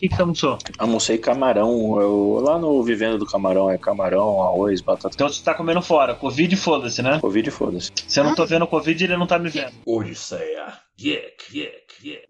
que, que você almoçou? Almocei camarão. Eu, lá no Vivendo do Camarão é camarão, arroz, batata. Então você tá comendo fora. Covid, foda-se, né? Covid, foda-se. Se eu não tô vendo Covid, ele não tá me vendo. Odisseia. Yek, yek, yek.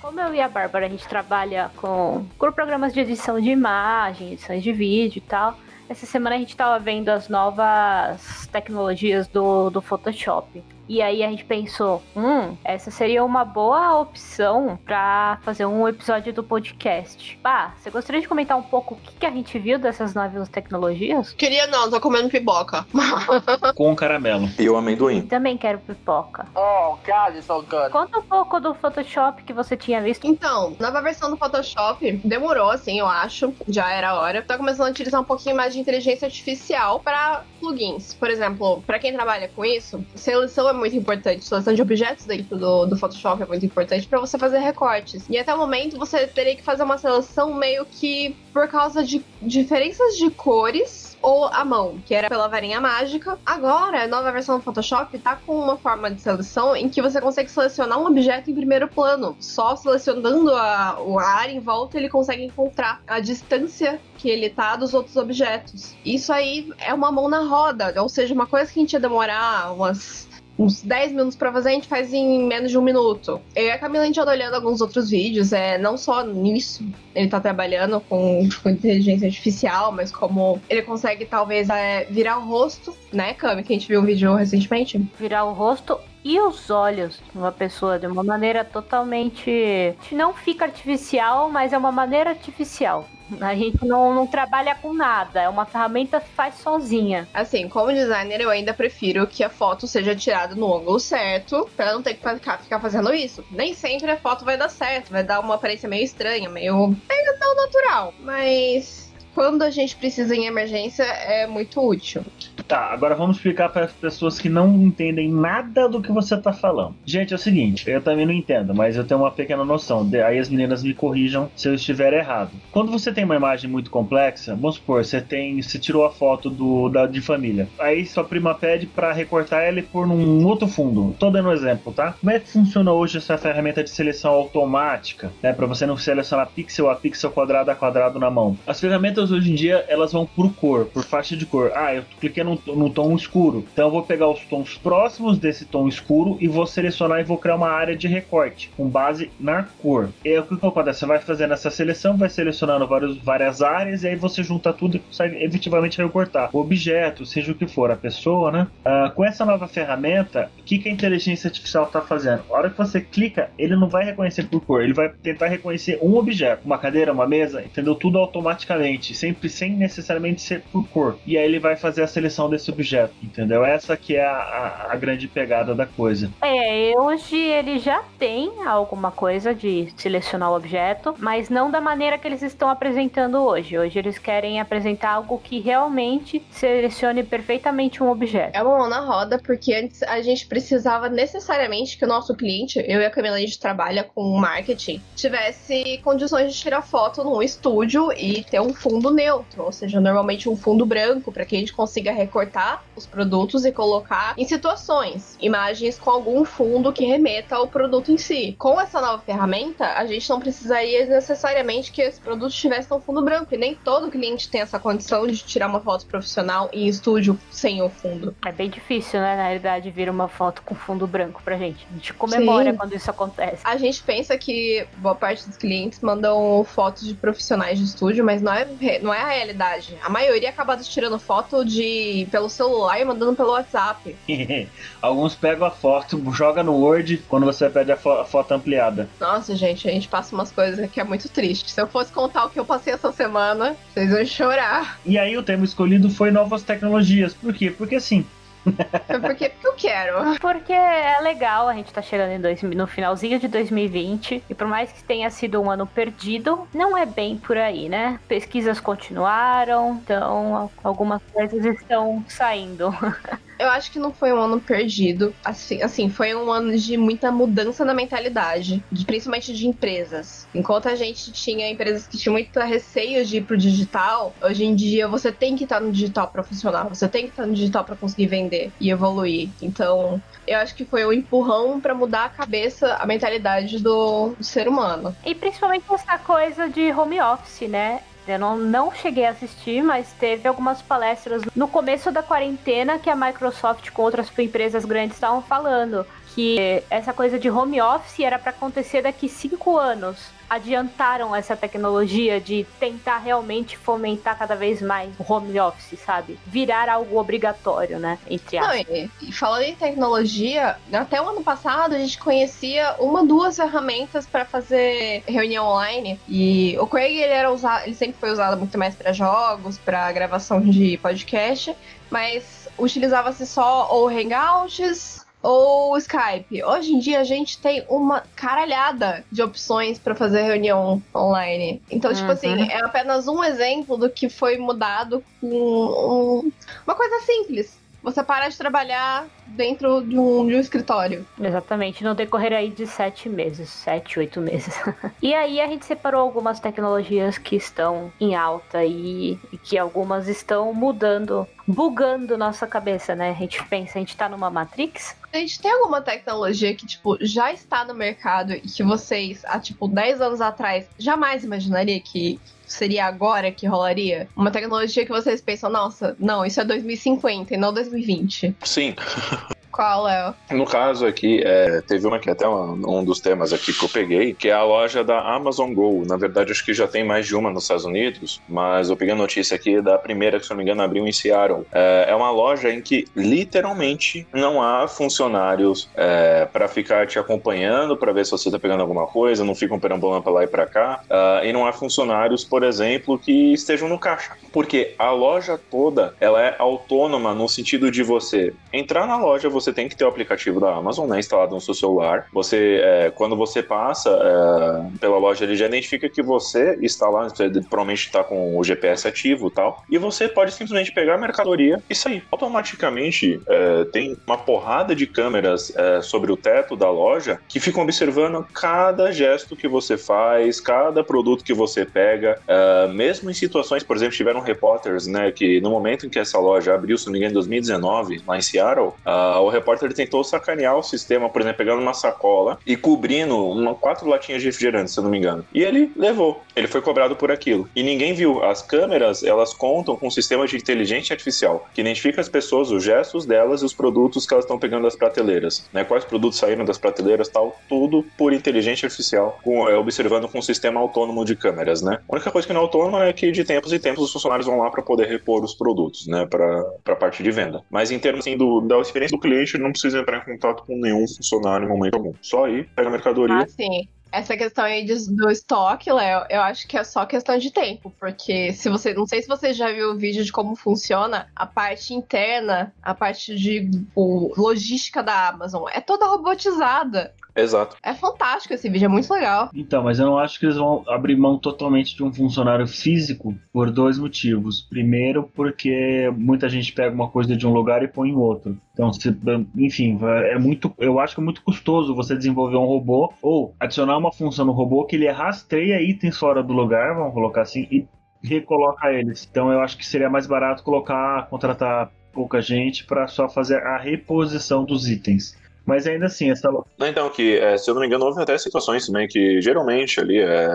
Como eu e a Bárbara, a gente trabalha com, com programas de edição de imagem, edições de vídeo e tal. Essa semana a gente tava vendo as novas tecnologias do, do Photoshop. E aí a gente pensou, hum, essa seria uma boa opção para fazer um episódio do podcast. Pá, você gostaria de comentar um pouco o que, que a gente viu dessas novas tecnologias? Queria não, tô comendo pipoca. Com caramelo. E o amendoim. Também quero pipoca. oh, God, so good. Conta um pouco do Photoshop que você tinha visto. Então, nova versão do Photoshop demorou, assim, eu acho. Já era a hora. Tá começando a utilizar um pouquinho mais de inteligência artificial para plugins. Por exemplo, para quem trabalha com isso, seleção é muito importante. Seleção de objetos dentro do, do Photoshop é muito importante para você fazer recortes. E até o momento você teria que fazer uma seleção meio que por causa de diferenças de cores ou a mão, que era pela varinha mágica. Agora, a nova versão do Photoshop tá com uma forma de seleção em que você consegue selecionar um objeto em primeiro plano. Só selecionando a, a área em volta, ele consegue encontrar a distância que ele tá dos outros objetos. Isso aí é uma mão na roda, ou seja, uma coisa que a gente ia demorar umas uns 10 minutos pra fazer, a gente faz em menos de um minuto. Eu e a Camila, a gente anda olhando alguns outros vídeos, é, não só nisso, ele tá trabalhando com, com inteligência artificial, mas como ele consegue talvez é, virar o rosto, né, Cami, que a gente viu um vídeo recentemente. Virar o rosto e os olhos de uma pessoa de uma maneira totalmente. Não fica artificial, mas é uma maneira artificial. A gente não, não trabalha com nada, é uma ferramenta que faz sozinha. Assim, como designer, eu ainda prefiro que a foto seja tirada no ângulo certo, pra não ter que ficar, fazendo isso. Nem sempre a foto vai dar certo, vai dar uma aparência meio estranha, meio. meio não natural. Mas quando a gente precisa em emergência, é muito útil. Tá, agora vamos explicar para as pessoas que não entendem nada do que você tá falando. Gente, é o seguinte, eu também não entendo, mas eu tenho uma pequena noção. Aí as meninas me corrijam se eu estiver errado. Quando você tem uma imagem muito complexa, vamos supor, você tem, você tirou a foto do da de família. Aí sua prima pede para recortar ela e pôr num outro fundo. Tô dando um exemplo, tá? Como é que funciona hoje essa ferramenta de seleção automática, né, para você não selecionar pixel a pixel, quadrado a quadrado na mão? As ferramentas hoje em dia, elas vão por cor, por faixa de cor. Ah, eu cliquei no, tom escuro. Então eu vou pegar os tons próximos desse tom escuro e vou selecionar e vou criar uma área de recorte com base na cor. E aí, o que que acontece? Você vai fazendo essa seleção, vai selecionando vários, várias áreas e aí você junta tudo e consegue efetivamente recortar o objeto, seja o que for, a pessoa, né? Ah, com essa nova ferramenta, o que, que a inteligência artificial está fazendo? A hora que você clica, ele não vai reconhecer por cor, ele vai tentar reconhecer um objeto, uma cadeira, uma mesa, entendeu? Tudo automaticamente, sempre sem necessariamente ser por cor. E aí ele vai fazer a seleção desse objeto, entendeu? Essa que é a, a- a grande pegada da coisa. É, hoje ele já tem alguma coisa de selecionar o objeto, mas não da maneira que eles estão apresentando hoje. Hoje eles querem apresentar algo que realmente selecione perfeitamente um objeto. É uma mão na roda, porque antes a gente precisava necessariamente que o nosso cliente, eu e a Camila, a gente trabalha com marketing, tivesse condições de tirar foto num estúdio e ter um fundo neutro, ou seja, normalmente um fundo branco, para que a gente consiga recortar os produtos e colocar em situações, imagens com algum fundo que remeta ao produto em si. Com essa nova ferramenta, a gente não precisaria necessariamente que esse produto estivesse no fundo branco, e nem todo cliente tem essa condição de tirar uma foto profissional em estúdio sem o fundo. É bem difícil, né, na realidade, vir uma foto com fundo branco pra gente. A gente comemora Sim. quando isso acontece. A gente pensa que boa parte dos clientes mandam fotos de profissionais de estúdio, mas não é, não é a realidade. A maioria acaba tirando foto de pelo celular e mandando pelo WhatsApp. Alguns pegam a foto, joga no Word quando você pede a, fo- a foto ampliada. Nossa, gente, a gente passa umas coisas que é muito triste. Se eu fosse contar o que eu passei essa semana, vocês iam chorar. E aí o tema escolhido foi novas tecnologias. Por quê? Porque assim, Porque, porque eu quero. Porque é legal, a gente tá chegando dois, no finalzinho de 2020 e por mais que tenha sido um ano perdido, não é bem por aí, né? Pesquisas continuaram, então algumas coisas estão saindo. Eu acho que não foi um ano perdido. Assim, assim, foi um ano de muita mudança na mentalidade, de, principalmente de empresas. Enquanto a gente tinha empresas que tinham muito receio de ir pro digital, hoje em dia você tem que estar no digital para funcionar, você tem que estar no digital para conseguir vender e evoluir. Então, eu acho que foi um empurrão para mudar a cabeça, a mentalidade do, do ser humano. E principalmente essa coisa de home office, né? Eu não, não cheguei a assistir, mas teve algumas palestras no começo da quarentena que a Microsoft com outras empresas grandes estavam falando que essa coisa de home office era para acontecer daqui cinco anos adiantaram essa tecnologia de tentar realmente fomentar cada vez mais o home office, sabe? Virar algo obrigatório, né? Entre aspas. Não, e, e falando em tecnologia, até o ano passado a gente conhecia uma, duas ferramentas para fazer reunião online. E o Craig ele era usado, ele sempre foi usado muito mais para jogos, para gravação de podcast, mas utilizava-se só ou Hangouts ou Skype. Hoje em dia a gente tem uma caralhada de opções para fazer reunião online. Então, tipo assim, Uhum. é apenas um exemplo do que foi mudado com um- uma coisa simples. Você para de trabalhar dentro de um, de um escritório. Exatamente, no decorrer aí de sete meses, sete, oito meses. e aí a gente separou algumas tecnologias que estão em alta e, e que algumas estão mudando, bugando nossa cabeça, né? A gente pensa, a gente tá numa Matrix? A gente tem alguma tecnologia que, tipo, já está no mercado e que vocês, há, tipo, 10 anos atrás, jamais imaginaria que seria agora que rolaria? Uma tecnologia que vocês pensam, nossa, não, isso é 2050 e não 2020. Sim, Qual, Léo? no caso aqui, é, teve uma que é até um, dos temas aqui que eu peguei, que é a loja da Amazon Go. Na verdade, acho que já tem mais de uma nos Estados Unidos, mas eu peguei a notícia aqui da primeira, que se não me engano, abriu em Seattle. É, é uma loja em que literalmente não há funcionários é, para ficar te acompanhando, para ver se você tá pegando alguma coisa, não ficam perambulando pra lá e pra cá, ah, e não há funcionários, por exemplo, que estejam no caixa. Porque a loja toda, ela é autônoma no sentido de você entrar na loja, você tem que ter o aplicativo da Amazon, né, instalado no seu celular. Você, é, quando você passa é, pela loja, ele já identifica que você está lá, você provavelmente está com o GPS ativo e tal, e você pode simplesmente pegar a mercadoria e sair. Automaticamente, é, tem uma porrada de câmeras é, sobre o teto da loja que ficam observando cada gesto que você faz, cada produto que você pega, é, mesmo em situações, por exemplo, tiveram repórteres, né, que no momento em que essa loja abriu, se não me engano, em 2019, lá em Seattle, ah, o repórter tentou sacanear o sistema, por exemplo, pegando uma sacola e cobrindo uma, quatro latinhas de refrigerante, se eu não me engano. E ele levou. Ele foi cobrado por aquilo. E ninguém viu. As câmeras, elas contam com um sistema de inteligência artificial que identifica as pessoas, os gestos delas e os produtos que elas estão pegando das prateleiras. Né? Quais produtos saíram das prateleiras tal, tudo por inteligência artificial, com, é, observando com um sistema autônomo de câmeras, né? A única coisa que não é autônoma é que de tempos em tempos os funcionários vão lá para poder repor os produtos, né? Para a parte de venda. Mas em termos assim, do, da experiência do cliente, ele não precisa entrar em contato com nenhum funcionário em momento algum. Só ir, pega a mercadoria. Ah, sim. Essa questão aí de- do estoque, Léo, eu acho que é só questão de tempo, porque se você, não sei se você já viu o vídeo de como funciona a parte interna, a parte de o, logística da Amazon, é toda robotizada. Exato. É fantástico esse vídeo, é muito legal. Então, mas eu não acho que eles vão abrir mão totalmente de um funcionário físico por dois motivos. Primeiro, porque muita gente pega uma coisa de um lugar e põe em outro. Então, se, enfim, é muito, eu acho que é muito custoso você desenvolver um robô ou adicionar uma função no robô que ele rastreia itens fora do lugar, vamos colocar assim, e recoloca eles. Então, eu acho que seria mais barato colocar, contratar pouca gente para só fazer a reposição dos itens. Mas ainda assim, essa Então, que, é, se eu não me engano, houve até situações também que geralmente ali é,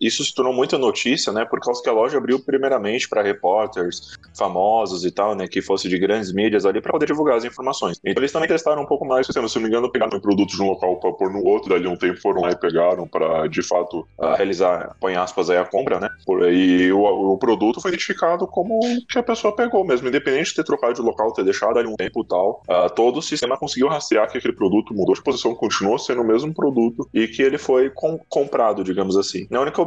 isso se tornou muita notícia, né? Por causa que a loja abriu primeiramente para repórteres famosos e tal, né? Que fosse de grandes mídias ali para poder divulgar as informações. Então eles também testaram um pouco mais, se eu não me engano, pegaram produtos de um local para pôr no outro, dali um tempo foram lá e pegaram para de fato realizar, põe aspas aí, a compra, né? E o, o produto foi identificado como que a pessoa pegou mesmo, independente de ter trocado de local, ter deixado ali um tempo e tal. ah, todo o sistema conseguiu rastrear que aquele produto mudou de posição, continuou sendo o mesmo produto e que ele foi com, comprado, digamos assim. A única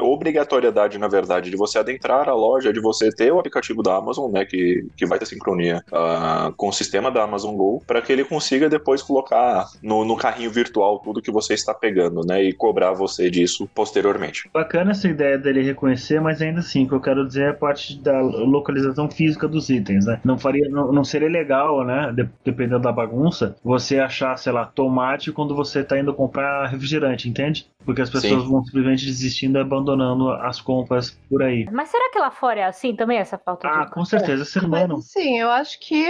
obrigatoriedade, na verdade, de você adentrar a loja, de você ter o aplicativo da Amazon, né, que, que vai ter sincronia uh, com o sistema da Amazon Go, para que ele consiga depois colocar no, no carrinho virtual tudo que você está pegando, né, e cobrar você disso posteriormente. Bacana essa ideia dele reconhecer, mas ainda assim, o que eu quero dizer é a parte da localização física dos itens, né? Não faria, não, não seria legal, né, dependendo da bagunça, você achar, sei lá, tomate quando você está indo comprar refrigerante, entende? Porque as pessoas Sim. vão simplesmente desistindo e abandonando as compras por aí. Mas será que lá fora é assim também, essa falta ah, de. Ah, com certeza, ser humano. Sim, eu acho que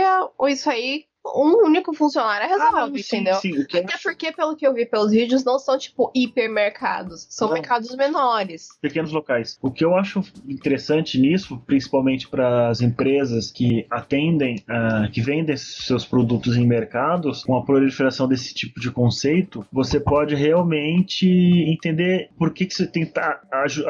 isso aí um único funcionário resolve, ah, sim, entendeu? Sim, Até acho... porque, pelo que eu vi pelos vídeos, não são tipo hipermercados, são não. mercados menores. Pequenos locais. O que eu acho interessante nisso, principalmente para as empresas que atendem, uh, que vendem seus produtos em mercados, com a proliferação desse tipo de conceito, você pode realmente entender por que, que você tenta,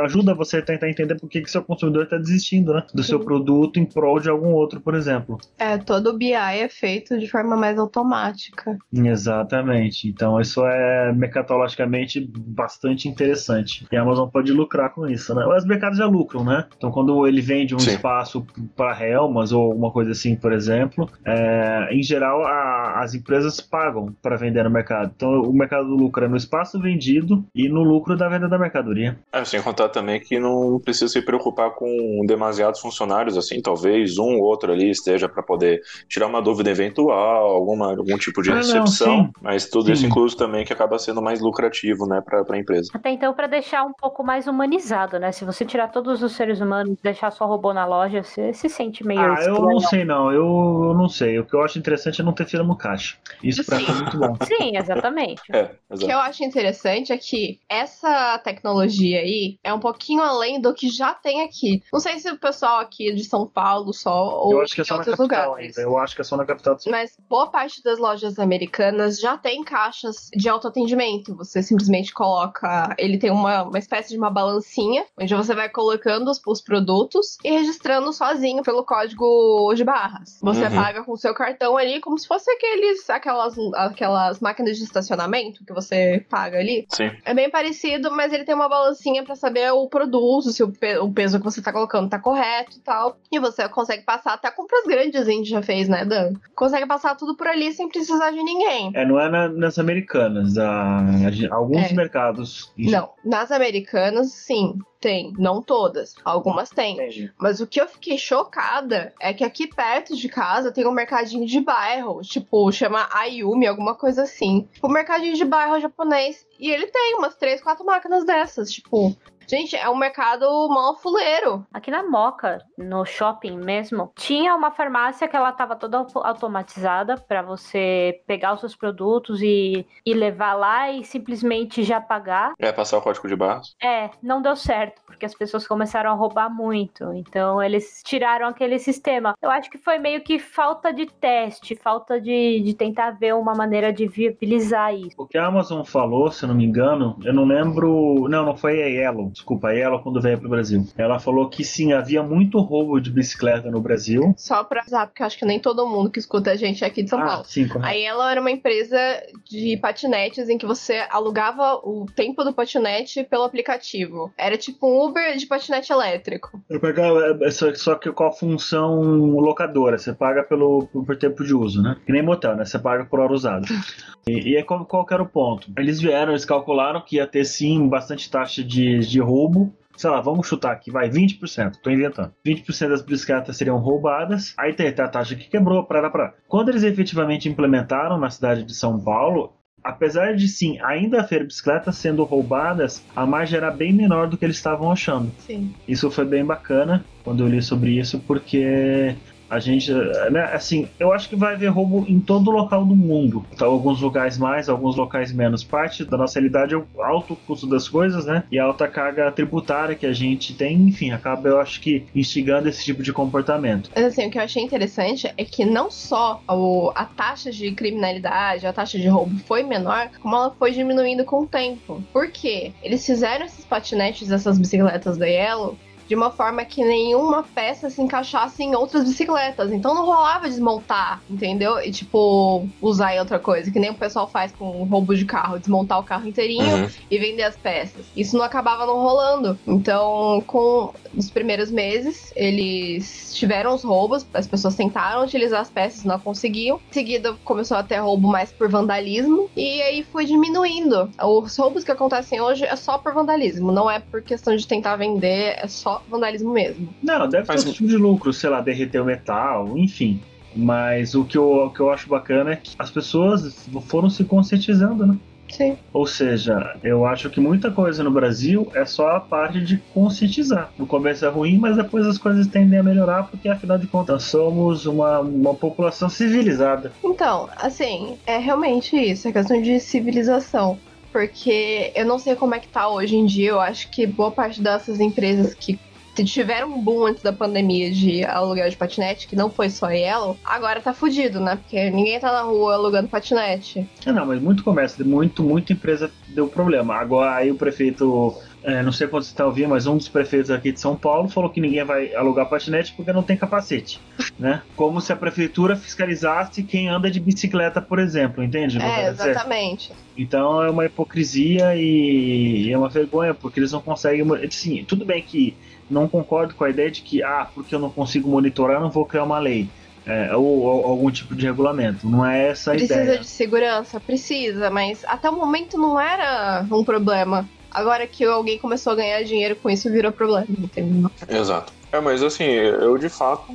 ajuda você a tentar entender por que, que seu consumidor está desistindo né, do sim. seu produto em prol de algum outro, por exemplo. É, todo o BI é feito de de forma mais automática. Exatamente. Então isso é mercatologicamente bastante interessante. E a Amazon pode lucrar com isso, né? Os mercados já lucram, né? Então quando ele vende um Sim. espaço para Helmas ou alguma coisa assim, por exemplo, é, em geral a, as empresas pagam para vender no mercado. Então o mercado lucra no espaço vendido e no lucro da venda da mercadoria. É, sem contar também que não precisa se preocupar com demasiados funcionários, assim, talvez um ou outro ali esteja para poder tirar uma dúvida eventual alguma, algum tipo de ah, recepção, não, mas tudo sim. isso incluso também que acaba sendo mais lucrativo, né, para a empresa. Até então, para deixar um pouco mais humanizado, né? Se você tirar todos os seres humanos deixar só robô na loja, você se sente meio. Ah, eu não sei, não. Eu, eu, não sei. O que eu acho interessante é não ter fila no caixa. Isso para mim é muito bom. Sim, exatamente. é, o que eu acho interessante é que essa tecnologia aí é um pouquinho além do que já tem aqui. Não sei se o pessoal aqui de São Paulo só ou eu acho que é só na capital lugares. Ainda. Eu acho que é só na capital. Mas mas boa parte das lojas americanas já tem caixas de autoatendimento. Você simplesmente coloca. Ele tem uma, uma espécie de uma balancinha, onde você vai colocando os, os produtos e registrando sozinho pelo código de barras. Você uhum. paga com o seu cartão ali, como se fosse aqueles, aquelas, aquelas máquinas de estacionamento que você paga ali. Sim. É bem parecido, mas ele tem uma balancinha para saber o produto, se o, pe o, peso que você tá colocando tá correto e tal. E você consegue passar até compras grandes, a gente já fez, né, Dan? Consegue passar tudo por ali sem precisar de ninguém. É, não é na, nas americanas. A, a, alguns é. mercados. Não, nas americanas, sim. Tem, não todas, algumas tem. Entendi. Mas o que eu fiquei chocada é que aqui perto de casa tem um mercadinho de bairro, tipo, chama Ayumi, alguma coisa assim. O mercadinho de bairro japonês. E ele tem umas três, quatro máquinas dessas, tipo, Gente, é um mercado mal fuleiro. Aqui na Moca, no shopping mesmo, tinha uma farmácia que ela tava toda automatizada para você pegar os seus produtos e, e levar lá e simplesmente já pagar. É, passar o código de barras? É, não deu certo, porque as pessoas começaram a roubar muito. Então eles tiraram aquele sistema. Eu acho que foi meio que falta de teste, falta de, de tentar ver uma maneira de viabilizar isso. O que a Amazon falou, se eu não me engano, eu não lembro. Não, não foi a Yellow desculpa, ela quando veio pro Brasil. Ela falou que sim, havia muito roubo de bicicleta no Brasil. Só pra usar, porque acho que nem todo mundo que escuta a gente é aqui de São ah, Paulo. Sim, correto. Aí ela era uma empresa de patinetes em que você alugava o tempo do patinete pelo aplicativo. Era tipo um Uber de patinete elétrico. Eu pegava, é, só, só que qual a função locadora? Você paga pelo, por tempo de uso, né? Que nem motel, né? Você paga por hora usada. E, e aí qual, qual era o ponto? Eles vieram, eles calcularam que ia ter sim bastante taxa de, de roubo sei lá, vamos chutar aqui, vai, 20%, tô inventando. 20% das bicicletas seriam roubadas, aí tem a taxa que quebrou, para para. Quando eles efetivamente implementaram na cidade de São Paulo, apesar de sim ainda haver bicicletas sendo roubadas, a margem era bem menor do que eles estavam achando. Sim. Isso foi bem bacana quando eu li sobre isso, porque a gente, né, assim, eu acho que vai haver roubo em todo local do mundo. Então, alguns locais mais, alguns locais menos. Parte da nossa realidade é o alto custo das coisas, né? E a alta carga tributária que a gente tem, enfim, acaba, eu acho que, instigando esse tipo de comportamento. Mas, assim, o que eu achei interessante é que não só o, a taxa de criminalidade, a taxa de roubo foi menor, como ela foi diminuindo com o tempo. Por quê? Eles fizeram esses patinetes, essas bicicletas da Yellow, de uma forma que nenhuma peça se encaixasse em outras bicicletas. Então não rolava desmontar, entendeu? E tipo, usar em outra coisa, que nem o pessoal faz com roubo de carro, desmontar o carro inteirinho Uhum. e vender as peças. Isso não acabava não rolando. Então, com os primeiros meses, eles tiveram os roubos, as pessoas tentaram utilizar as peças, não conseguiam. Em seguida, começou a ter roubo mais por vandalismo, e aí foi diminuindo. Os roubos que acontecem hoje é só por vandalismo, não é por questão de tentar vender, é só vandalismo mesmo. Não, deve ter outro tipo de lucro, sei lá, derreter o metal, enfim. Mas o que, eu, o que eu acho bacana é que as pessoas foram se conscientizando, né? Sim. Ou seja, eu acho que muita coisa no Brasil é só a parte de conscientizar. No começo é ruim, mas depois as coisas tendem a melhorar, porque afinal de contas somos uma, uma população civilizada. Então, assim, é realmente isso, é questão de civilização. Porque eu não sei como é que tá hoje em dia, eu acho que boa parte dessas empresas que tiveram um boom antes da pandemia de aluguel de patinete, que não foi só Yellow, agora tá fudido, né? Porque ninguém tá na rua alugando patinete. É, não, mas muito comércio, muito, muita empresa deu problema. Agora aí o prefeito, é, não sei quando você está ouvindo, mas um dos prefeitos aqui de São Paulo falou que ninguém vai alugar patinete porque não tem capacete, né? Como se a prefeitura fiscalizasse quem anda de bicicleta, por exemplo, entende? É, exatamente. Então é uma hipocrisia e é uma vergonha, porque eles não conseguem. Sim, tudo bem que não concordo com a ideia de que, ah, porque eu não consigo monitorar, não vou criar uma lei. É, ou, ou algum tipo de regulamento. Não é essa a Precisa ideia. de segurança? Precisa, mas até o momento não era um problema. Agora que alguém começou a ganhar dinheiro com isso, virou problema, entendeu? Exato. É, mas assim, eu de fato,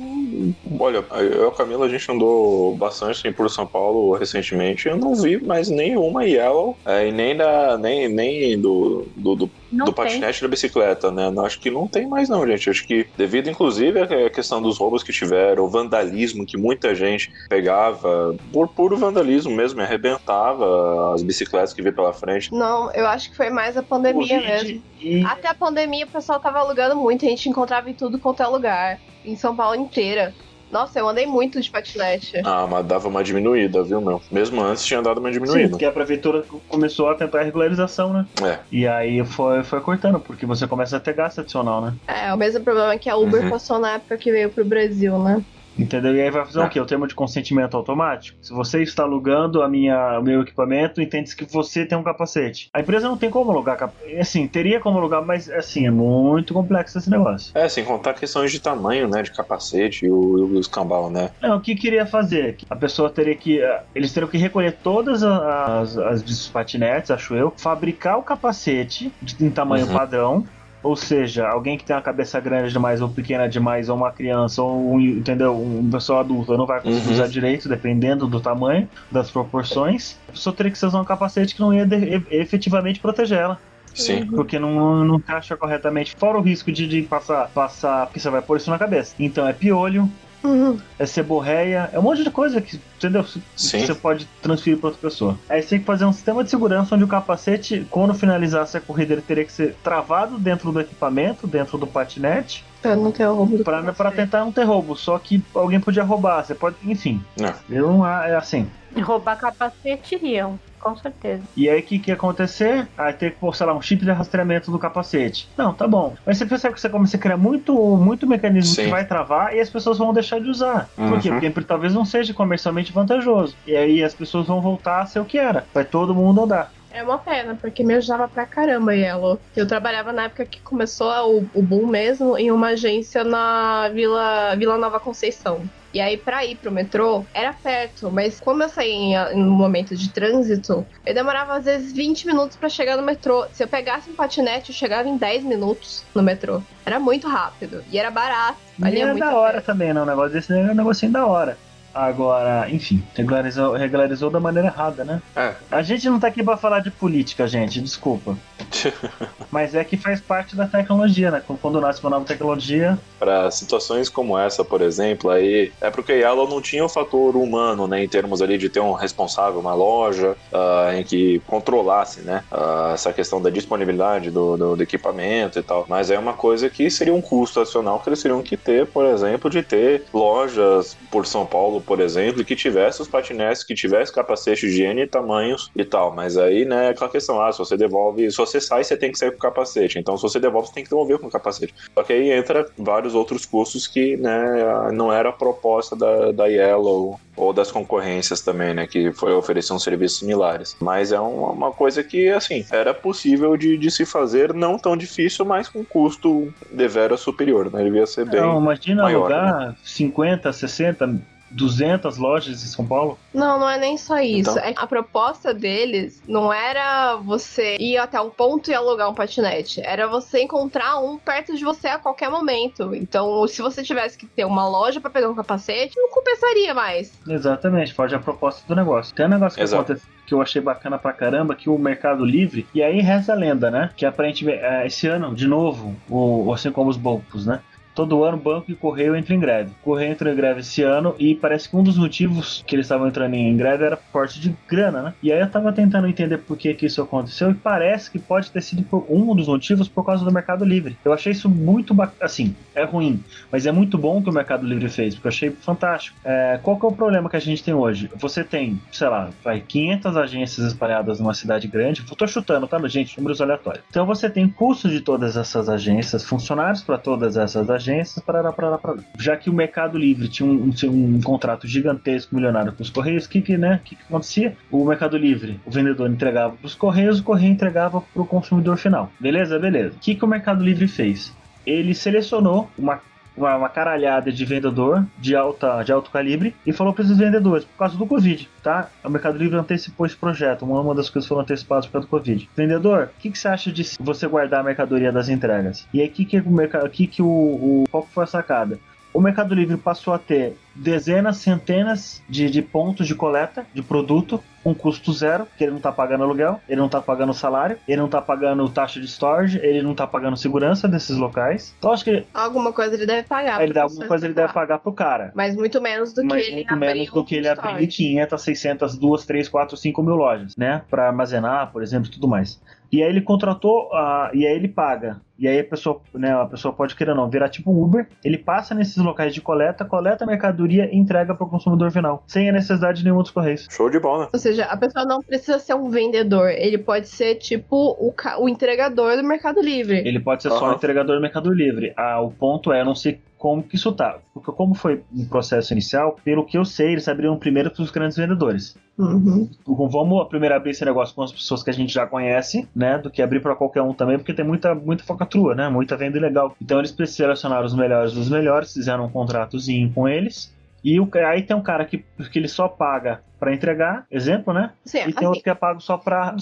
olha, eu e a Camila, a gente andou bastante assim, por São Paulo recentemente, eu não vi mais nenhuma Yellow, é, e nem, da, nem, nem do, do, do, Não do patinete e da bicicleta, né? Acho que não tem mais não, gente. Acho que devido, inclusive, à questão dos roubos que tiveram, o vandalismo que muita gente pegava, por puro vandalismo mesmo, e arrebentava as bicicletas que via pela frente. Não, eu acho que foi mais a pandemia mesmo. E, Até a pandemia o pessoal tava alugando muito, a gente encontrava em tudo quanto é lugar. Em São Paulo inteira. Nossa, eu andei muito de patinete. Ah, mas dava uma diminuída, viu, meu? Mesmo antes tinha dado uma sim, diminuída. porque a prefeitura começou a tentar a regularização, né? É. E aí foi, foi cortando, porque você começa a ter gasto adicional, né? É, o mesmo problema que a Uber Uhum. passou na época que veio pro Brasil, né? Entendeu? E aí vai fazer o quê? O termo de consentimento automático? Se você está alugando a minha, o meu equipamento, entende-se que você tem um capacete. A empresa não tem como alugar capacete. Assim, teria como alugar, mas assim, é muito complexo esse negócio. É, sem contar questões de tamanho, né? De capacete e o, o escambau, né? Não, o que queria fazer? A pessoa teria que. eh, Eles teriam que recolher todas as, as dos patinetes, acho eu, fabricar o capacete de, em tamanho Uhum. padrão. Ou seja, alguém que tem uma cabeça grande demais ou pequena demais, ou uma criança, ou um, entendeu? Um pessoa adulta não vai conseguir Uhum. usar direito, dependendo do tamanho, das proporções. A pessoa teria que usar um capacete que não ia de- efetivamente proteger ela. Sim. Porque não, não encaixa corretamente. Fora o risco de, de passar, passar. Porque você vai pôr isso na cabeça. Então é piolho, Uhum. é seborreia, é um monte de coisa que, entendeu? Que. Você pode transferir para outra pessoa. Aí você tem que fazer um sistema de segurança onde o capacete, quando finalizasse a corrida, ele teria que ser travado dentro do equipamento, dentro do patinete, Pra não ter roubo para capacete. tentar não ter roubo. Só que alguém podia roubar, você pode, enfim. É. Eu não é assim. Roubar capacete iriam, com certeza. E aí o que, que ia acontecer? Aí ter que pôr, sei lá, um chip de rastreamento do capacete. Não, tá bom. Mas você percebe que você começa a criar muito, muito mecanismo Sim. que vai travar e as pessoas vão deixar de usar. Por quê? Uhum. Porque talvez não seja comercialmente vantajoso. E aí as pessoas vão voltar a ser o que era. Vai todo mundo andar. É uma pena, porque me ajudava pra caramba Yellow. Eu trabalhava na época que começou o, o boom mesmo em uma agência na Vila, Vila Nova Conceição. E aí, pra ir pro metrô, era perto, mas como eu saía um momento de trânsito, eu demorava às vezes 20 minutos pra chegar no metrô. Se eu pegasse um patinete, eu chegava em 10 minutos no metrô. Era muito rápido e era barato. E Valia é muito da hora pena. também, né? O negócio desse é um negocinho da hora. Agora, enfim, regularizou, regularizou da maneira errada, né? É. A gente não tá aqui pra falar de política, gente, desculpa. Mas é que faz parte da tecnologia, né? Quando nasce uma nova tecnologia, Para situações como essa, por exemplo, aí é porque Yellow não tinha o fator humano, né, em termos ali de ter um responsável, uma loja ah, em que controlasse, né, ah, essa questão da disponibilidade do, do- do equipamento e tal. Mas é uma coisa que seria um custo adicional que eles teriam que ter, por exemplo, de ter lojas por São Paulo, por exemplo, que tivesse os patinetes, que tivesse capacete de N tamanhos e tal. Mas aí, né, é aquela questão, ah, se você devolve, se você sai, você tem que sair com capacete. Então, se você devolve, você tem que devolver com capacete. Só que aí entra vários outros custos que, né, não era a proposta da, da Yellow ou das concorrências também, né, que foi oferecer uns serviços similares. Mas é uma, uma coisa que, assim, era possível de, de se fazer, não tão difícil, mas com custo devera superior, né, devia ser bem Não, imagina maior, alugar né? 50, 60, 200 lojas em São Paulo. Não, não é nem só isso. Então? É a proposta deles não era você ir até um ponto e alugar um patinete. Era você encontrar um perto de você a qualquer momento. Então, se você tivesse que ter uma loja pra pegar um capacete, não compensaria mais. Exatamente, pode a proposta do negócio. Tem um negócio que Exato. acontece que eu achei bacana pra caramba, que o Mercado Livre, e aí reza a lenda, né? Que aparentemente, eh, esse ano, de novo, o, assim como os bancos, né? Todo ano banco e correio entram em greve. O correio entrou em greve esse ano e parece que um dos motivos que eles estavam entrando em greve era corte de grana, né? E aí eu tava tentando entender por que, que isso aconteceu e parece que pode ter sido um dos motivos por causa do Mercado Livre. Eu achei isso muito bacana. Assim, é ruim, mas é muito bom que o Mercado Livre fez, porque eu achei fantástico. É, qual que é o problema que a gente tem hoje? Você tem, sei lá, vai 500 agências espalhadas numa cidade grande. Eu tô chutando, tá, gente? Números aleatórios. Então você tem custo de todas essas agências, funcionários para todas essas agências, parará, parará, parará. Já que o Mercado Livre tinha um, tinha um contrato gigantesco, milionário com os Correios, o que que, né, que que acontecia? O Mercado Livre, o vendedor entregava para os Correios, o Correio entregava para o consumidor final. Beleza? Beleza. O que que o Mercado Livre fez? Ele selecionou uma uma, uma caralhada de vendedor de, alta, de alto calibre e falou para esses vendedores, por causa do Covid, tá? O Mercado Livre antecipou esse projeto, uma, das coisas foram antecipadas por causa do Covid. Vendedor, o que, que você acha de você guardar a mercadoria das entregas? E aí, que que o mercado, que que o, o qual foi a sacada? O Mercado Livre passou a ter dezenas, centenas de, de pontos de coleta de produto com custo zero, que ele não tá pagando aluguel, ele não tá pagando salário, ele não tá pagando taxa de storage, ele não tá pagando segurança desses locais. Então acho que Alguma coisa ele deve pagar. ele dá alguma coisa ele deve pagar pro cara. Mas muito menos do que Mas ele muito menos do que ele um abrir storage. 500, 600, 2, 3, 4, 5 mil lojas, né? Pra armazenar, por exemplo, tudo mais. E aí ele contratou, ah, e aí ele paga. E aí a pessoa, né, a pessoa pode querer ou não, virar tipo Uber, ele passa nesses locais de coleta, coleta a mercadoria e entrega pro consumidor final, sem a necessidade de nenhum dos correios. Show de bola. Ou seja, a pessoa não precisa ser um vendedor, ele pode ser tipo o, o entregador do Mercado Livre. Ele pode ser só Aham. um entregador do Mercado Livre. Ah, o ponto é, não sei como que isso tá. Porque como foi um processo inicial, pelo que eu sei, eles abriram primeiro para os grandes vendedores. Uhum. Então, Vamos primeiro abrir esse negócio com as pessoas que a gente já conhece, né? Do que abrir para qualquer um também, porque tem muita, muita focatrua, né? Muita venda ilegal. Então eles selecionaram os melhores dos melhores, fizeram um contratozinho com eles. E o, aí tem um cara que, que ele só paga para entregar, exemplo, né? Sim, E tem assim, outro que é pago só para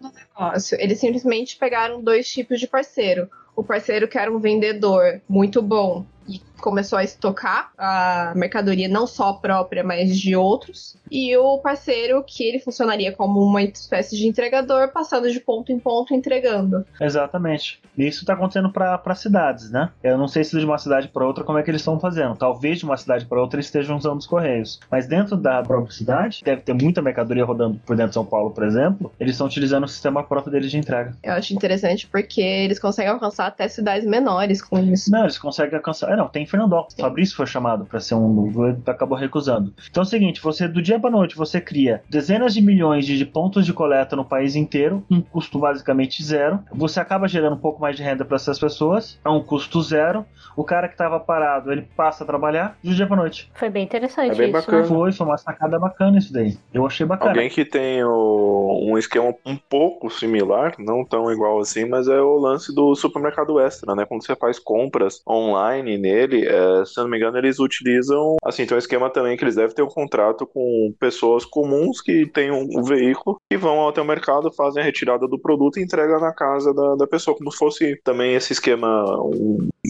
no negócio. Eles simplesmente pegaram dois tipos de parceiro. O parceiro que era um vendedor muito bom e começou a estocar a mercadoria não só própria, mas de outros. E o parceiro que ele funcionaria como uma espécie de entregador, passando de ponto em ponto entregando. Exatamente. E isso tá acontecendo para cidades, né? Eu não sei se de uma cidade para outra como é que eles estão fazendo. Talvez de uma cidade para outra eles estejam usando os correios. Mas dentro da própria cidade, deve ter muita mercadoria rodando por dentro de São Paulo, por exemplo. Eles estão utilizando o sistema próprio deles de entrega. Eu acho interessante porque eles conseguem alcançar até cidades menores com isso. Não, eles conseguem alcançar. É, não, tem Fernandópolis. Sim. Fabrício foi chamado para ser um. acabou recusando. Então é o seguinte: você, do dia para noite, você cria dezenas de milhões de, de pontos de coleta no país inteiro, um custo basicamente zero. Você acaba gerando um pouco mais de renda para essas pessoas, a um custo zero. O cara que estava parado, ele passa a trabalhar do dia para noite. Foi bem interessante É bem isso. bacana. né? Foi, foi uma sacada bacana isso daí. Eu achei bacana. Alguém que tem o- um esquema um pouco similar, não tão igual assim, mas é o lance do supermercado extra, né? Quando você faz compras online nele, é, se eu não me engano, eles utilizam. Assim, tem um esquema também que eles devem ter um contrato com pessoas comuns que têm um, um veículo e vão até o mercado, fazem a retirada do produto e entregam na casa da, da pessoa, como se fosse também esse esquema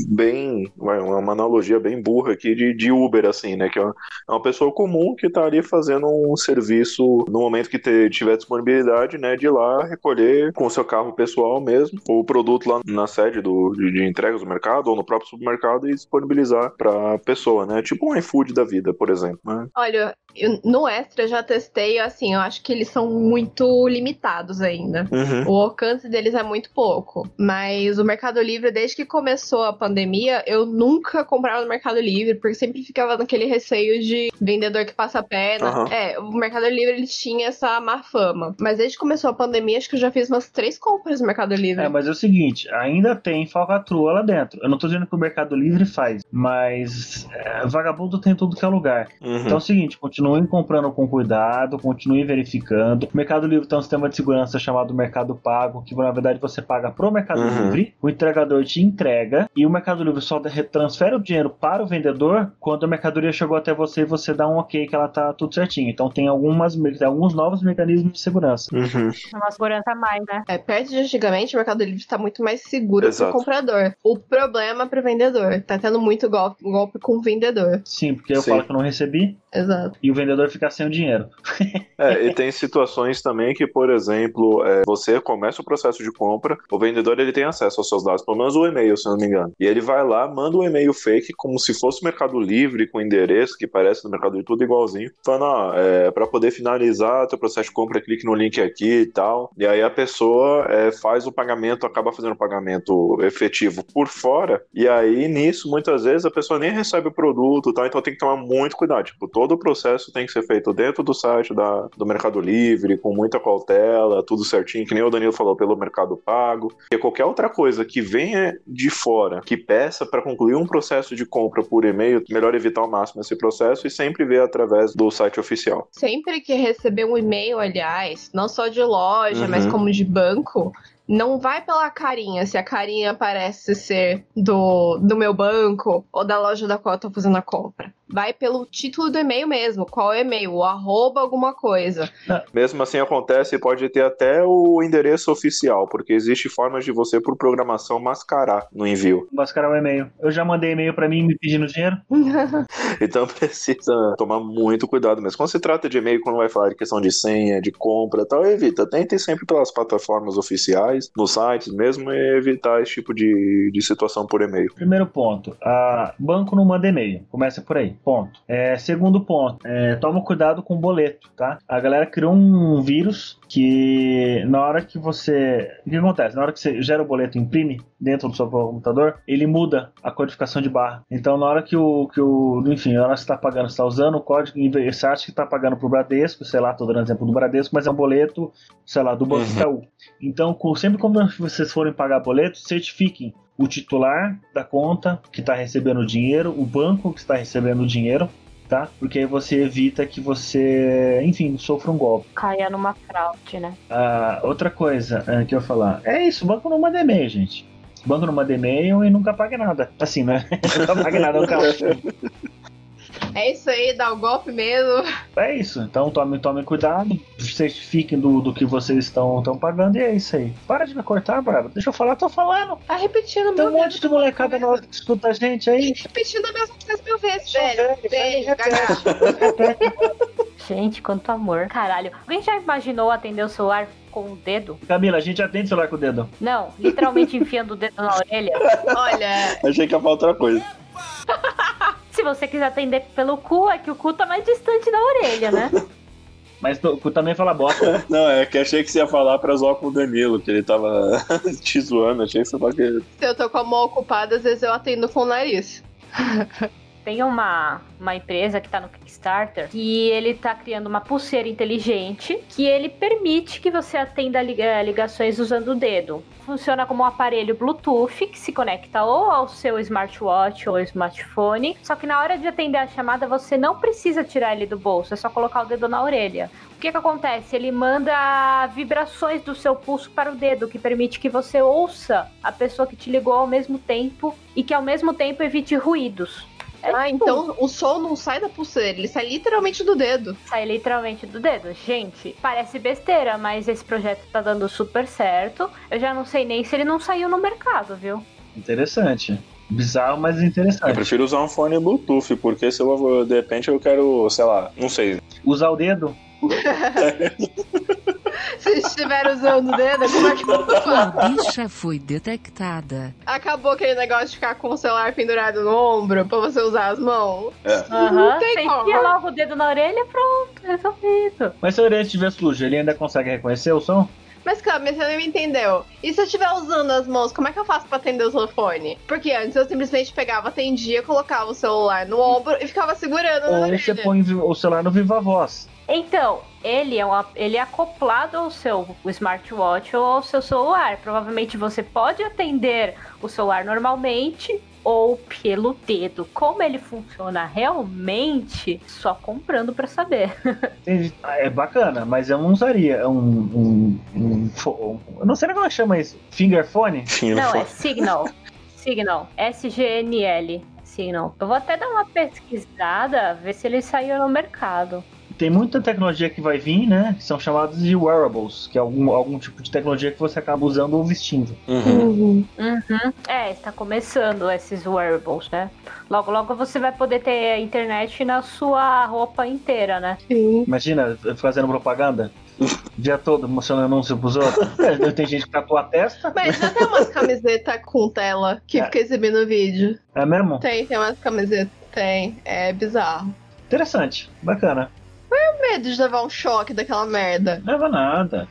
bem. Uma analogia bem burra aqui de, de Uber, assim, né? Que é uma, é uma pessoa comum que tá ali fazendo um serviço no momento que te- tiver disponibilidade, né, de ir lá recolher com o seu carro pessoal mesmo o produto lá na sede do, de, de entregas do mercado ou no próprio supermercado e disponibilizar pra pessoa, né? Tipo um iFood da vida, por exemplo, né? Olha, eu- no Extra eu já testei, assim, eu acho que eles são muito limitados ainda. Uhum. O alcance deles é muito pouco. Mas o Mercado Livre, desde que começou a pandemia, eu nunca comprava no Mercado Livre, porque sempre ficava naquele receio de vendedor que passa a perna. Aham. É, o Mercado Livre ele tinha essa má fama. Mas desde que começou a pandemia, acho que eu já fiz umas três compras no Mercado Livre. É, mas é o seguinte, ainda tem falcatrua lá dentro. Eu não tô dizendo que o Mercado Livre faz, mas é, vagabundo tem em tudo que é lugar. Uhum. Então é o seguinte, continuem comprando com cuidado, continuem verificando. O Mercado Livre tem um sistema de segurança chamado Mercado Pago, que na verdade você paga pro Mercado Uhum. Livre, o entregador te entrega e o Mercado Livre só transfere o dinheiro para o vendedor quando a mercadoria chegou até você e você dá um ok que ela tá tudo certinho. Então tem algumas tem alguns novos mecanismos de segurança. Uhum. Uma segurança a mais, né? É, perto de antigamente, o Mercado Livre está muito mais seguro Exato. pro comprador. O problema é pro vendedor. Tá tendo muito golpe, golpe com o vendedor. Sim, porque eu Sim. falo que eu não recebi Exato. e o vendedor fica sem o dinheiro. É, e tem situações também que, por exemplo, é, você começa o processo de compra, o vendedor ele tem acesso aos seus dados, pelo menos o e-mail, se eu não me engano. E ele vai lá, manda um e-mail fake, como se fosse o Mercado Livre, com endereço que parece do Mercado Livre, tudo igualzinho, falando, ó, é, para poder finalizar teu processo de compra, clique no link aqui e tal. E aí a pessoa é, faz o pagamento, acaba fazendo o pagamento efetivo por fora, e aí nisso, muitas vezes, a pessoa nem recebe o produto e tal, então tem que tomar muito cuidado. Tipo, todo o processo tem que ser feito dentro do site da, do Mercado Livre, com muita cautela, tudo certinho, que nem o Danilo falou, pelo Mercado Pago. Porque qualquer outra coisa que venha de fora, que peça para concluir um processo de compra por e-mail, melhor evitar ao máximo esse processo e sempre ver através do site oficial. Sempre que receber um e-mail, aliás, não só de loja, Uhum. mas como de banco, não vai pela carinha, se a carinha parece ser do, do meu banco ou da loja da qual eu tô fazendo a compra. Vai pelo título do e-mail mesmo. Qual é o e-mail? O arroba alguma coisa. Mesmo assim acontece e pode ter até o endereço oficial, porque existe formas de você, por programação, mascarar no envio. Mascarar o e-mail. Eu já mandei e-mail pra mim me pedindo dinheiro. Então precisa tomar muito cuidado mesmo. Quando se trata de e-mail, quando vai falar de questão de senha, de compra e tal, evita. Tentem sempre pelas plataformas oficiais, nos sites mesmo, e evitar esse tipo de, de situação por e-mail. Primeiro ponto, a banco não manda e-mail. Começa por aí. Ponto. É, segundo ponto, é, toma cuidado com o boleto, tá? A galera criou um vírus que na hora que você. O que acontece? Na hora que você gera o boleto e imprime dentro do seu computador, ele muda a codificação de barra. Então, na hora que o. Que o enfim, na hora que você está pagando, você está usando o código, você acha que está pagando pro Bradesco, sei lá, tô dando exemplo do Bradesco, mas é um boleto, sei lá, do Banco Uhum. Itaú. Então, com- sempre quando vocês forem pagar boleto, certifiquem o titular da conta que está recebendo o dinheiro, o banco que está recebendo o dinheiro, tá? Porque aí você evita que você, enfim, sofra um golpe. Caia numa fraude, né? Ah, outra coisa eh, que eu ia falar, é isso, o banco não manda e-mail, gente. O banco não manda e-mail e nunca paga nada. Assim, né? nunca paga nada, nunca... É isso aí, dá o golpe mesmo. É isso, então tome, tome cuidado, certifiquem do, do que vocês estão estão pagando e é isso aí. Para de me cortar, Bárbara. Deixa eu falar, tô falando. Tá repetindo Tem um monte de molecada nova que escuta a gente aí. Repetindo a mesma coisa mil vezes, velho. velho, Velho. Gente, quanto amor. Caralho. Alguém já imaginou atender o celular com o dedo? Camila, a gente atende celular com o dedo. Não, literalmente enfiando o dedo na orelha. Olha, Achei que ia falar outra coisa. Se você quiser atender pelo cu, é que o cu tá mais distante da orelha, né? Mas tu, tu também fala bosta. Não, é que achei que você ia falar pra zoar com o Danilo, que ele tava te zoando. Achei que você falou que. se eu tô com a mão ocupada, às vezes eu atendo com o nariz. Tem uma, uma empresa que tá no Kickstarter que ele tá criando uma pulseira inteligente que ele permite que você atenda liga- ligações usando o dedo. Funciona como um aparelho Bluetooth que se conecta ou ao seu smartwatch ou smartphone. Só que na hora de atender a chamada você não precisa tirar ele do bolso, é só colocar o dedo na orelha. O que, que acontece? Ele manda vibrações do seu pulso para o dedo, que permite que você ouça a pessoa que te ligou ao mesmo tempo e que ao mesmo tempo evite ruídos. É Ah, tipo, então o som não sai da pulseira, ele sai literalmente do dedo. Sai literalmente do dedo. Gente, parece besteira, mas esse projeto tá dando super certo. Eu já não sei nem se ele não saiu no mercado, viu? Interessante. Bizarro, mas Eu interessante. prefiro usar um fone Bluetooth, porque se eu, de repente eu quero, sei lá, não sei. Usar o dedo? Se estiver usando o dedo, como é que A bicha foi detectada. Acabou aquele negócio de ficar com o celular pendurado no ombro pra você usar as mãos. É. Aham, tem como. enfia logo o dedo na orelha pronto, resolvido. Mas se a orelha estiver suja, ele ainda consegue reconhecer o som? Mas calma, você não me entendeu. E se eu estiver usando as mãos, como é que eu faço pra atender o telefone? Porque antes eu simplesmente pegava, atendia, colocava o celular no ombro e ficava segurando na Ou você põe o celular no Viva Voz. Então, ele é, uma, ele é acoplado ao seu smartwatch ou ao seu celular. Provavelmente você pode atender o celular normalmente ou pelo dedo. Como ele funciona realmente, só comprando pra saber. Entendi. É bacana, mas eu não usaria É um. um, um, um- eu não sei como é que chama isso. Fingerphone? Não, é Signal. Signal. S-G-N-L. Signal. Eu vou até dar uma pesquisada, ver se ele saiu no mercado. Tem muita tecnologia que vai vir, né? Que são chamados de wearables, que é algum, algum tipo de tecnologia que você acaba usando ou vestindo. Uhum. Uhum. É, está começando esses wearables, né? Logo, logo você vai poder ter a internet na sua roupa inteira, né? Sim. Imagina fazendo propaganda. O dia todo mostrando anúncio pros outros. É, Tem gente que tatua a testa. Mas já tem umas camisetas com tela que É. fica exibindo vídeo. É mesmo? Tem, tem umas camisetas. Tem. É bizarro. Interessante. Bacana. Medo de levar um choque daquela merda. Não leva nada.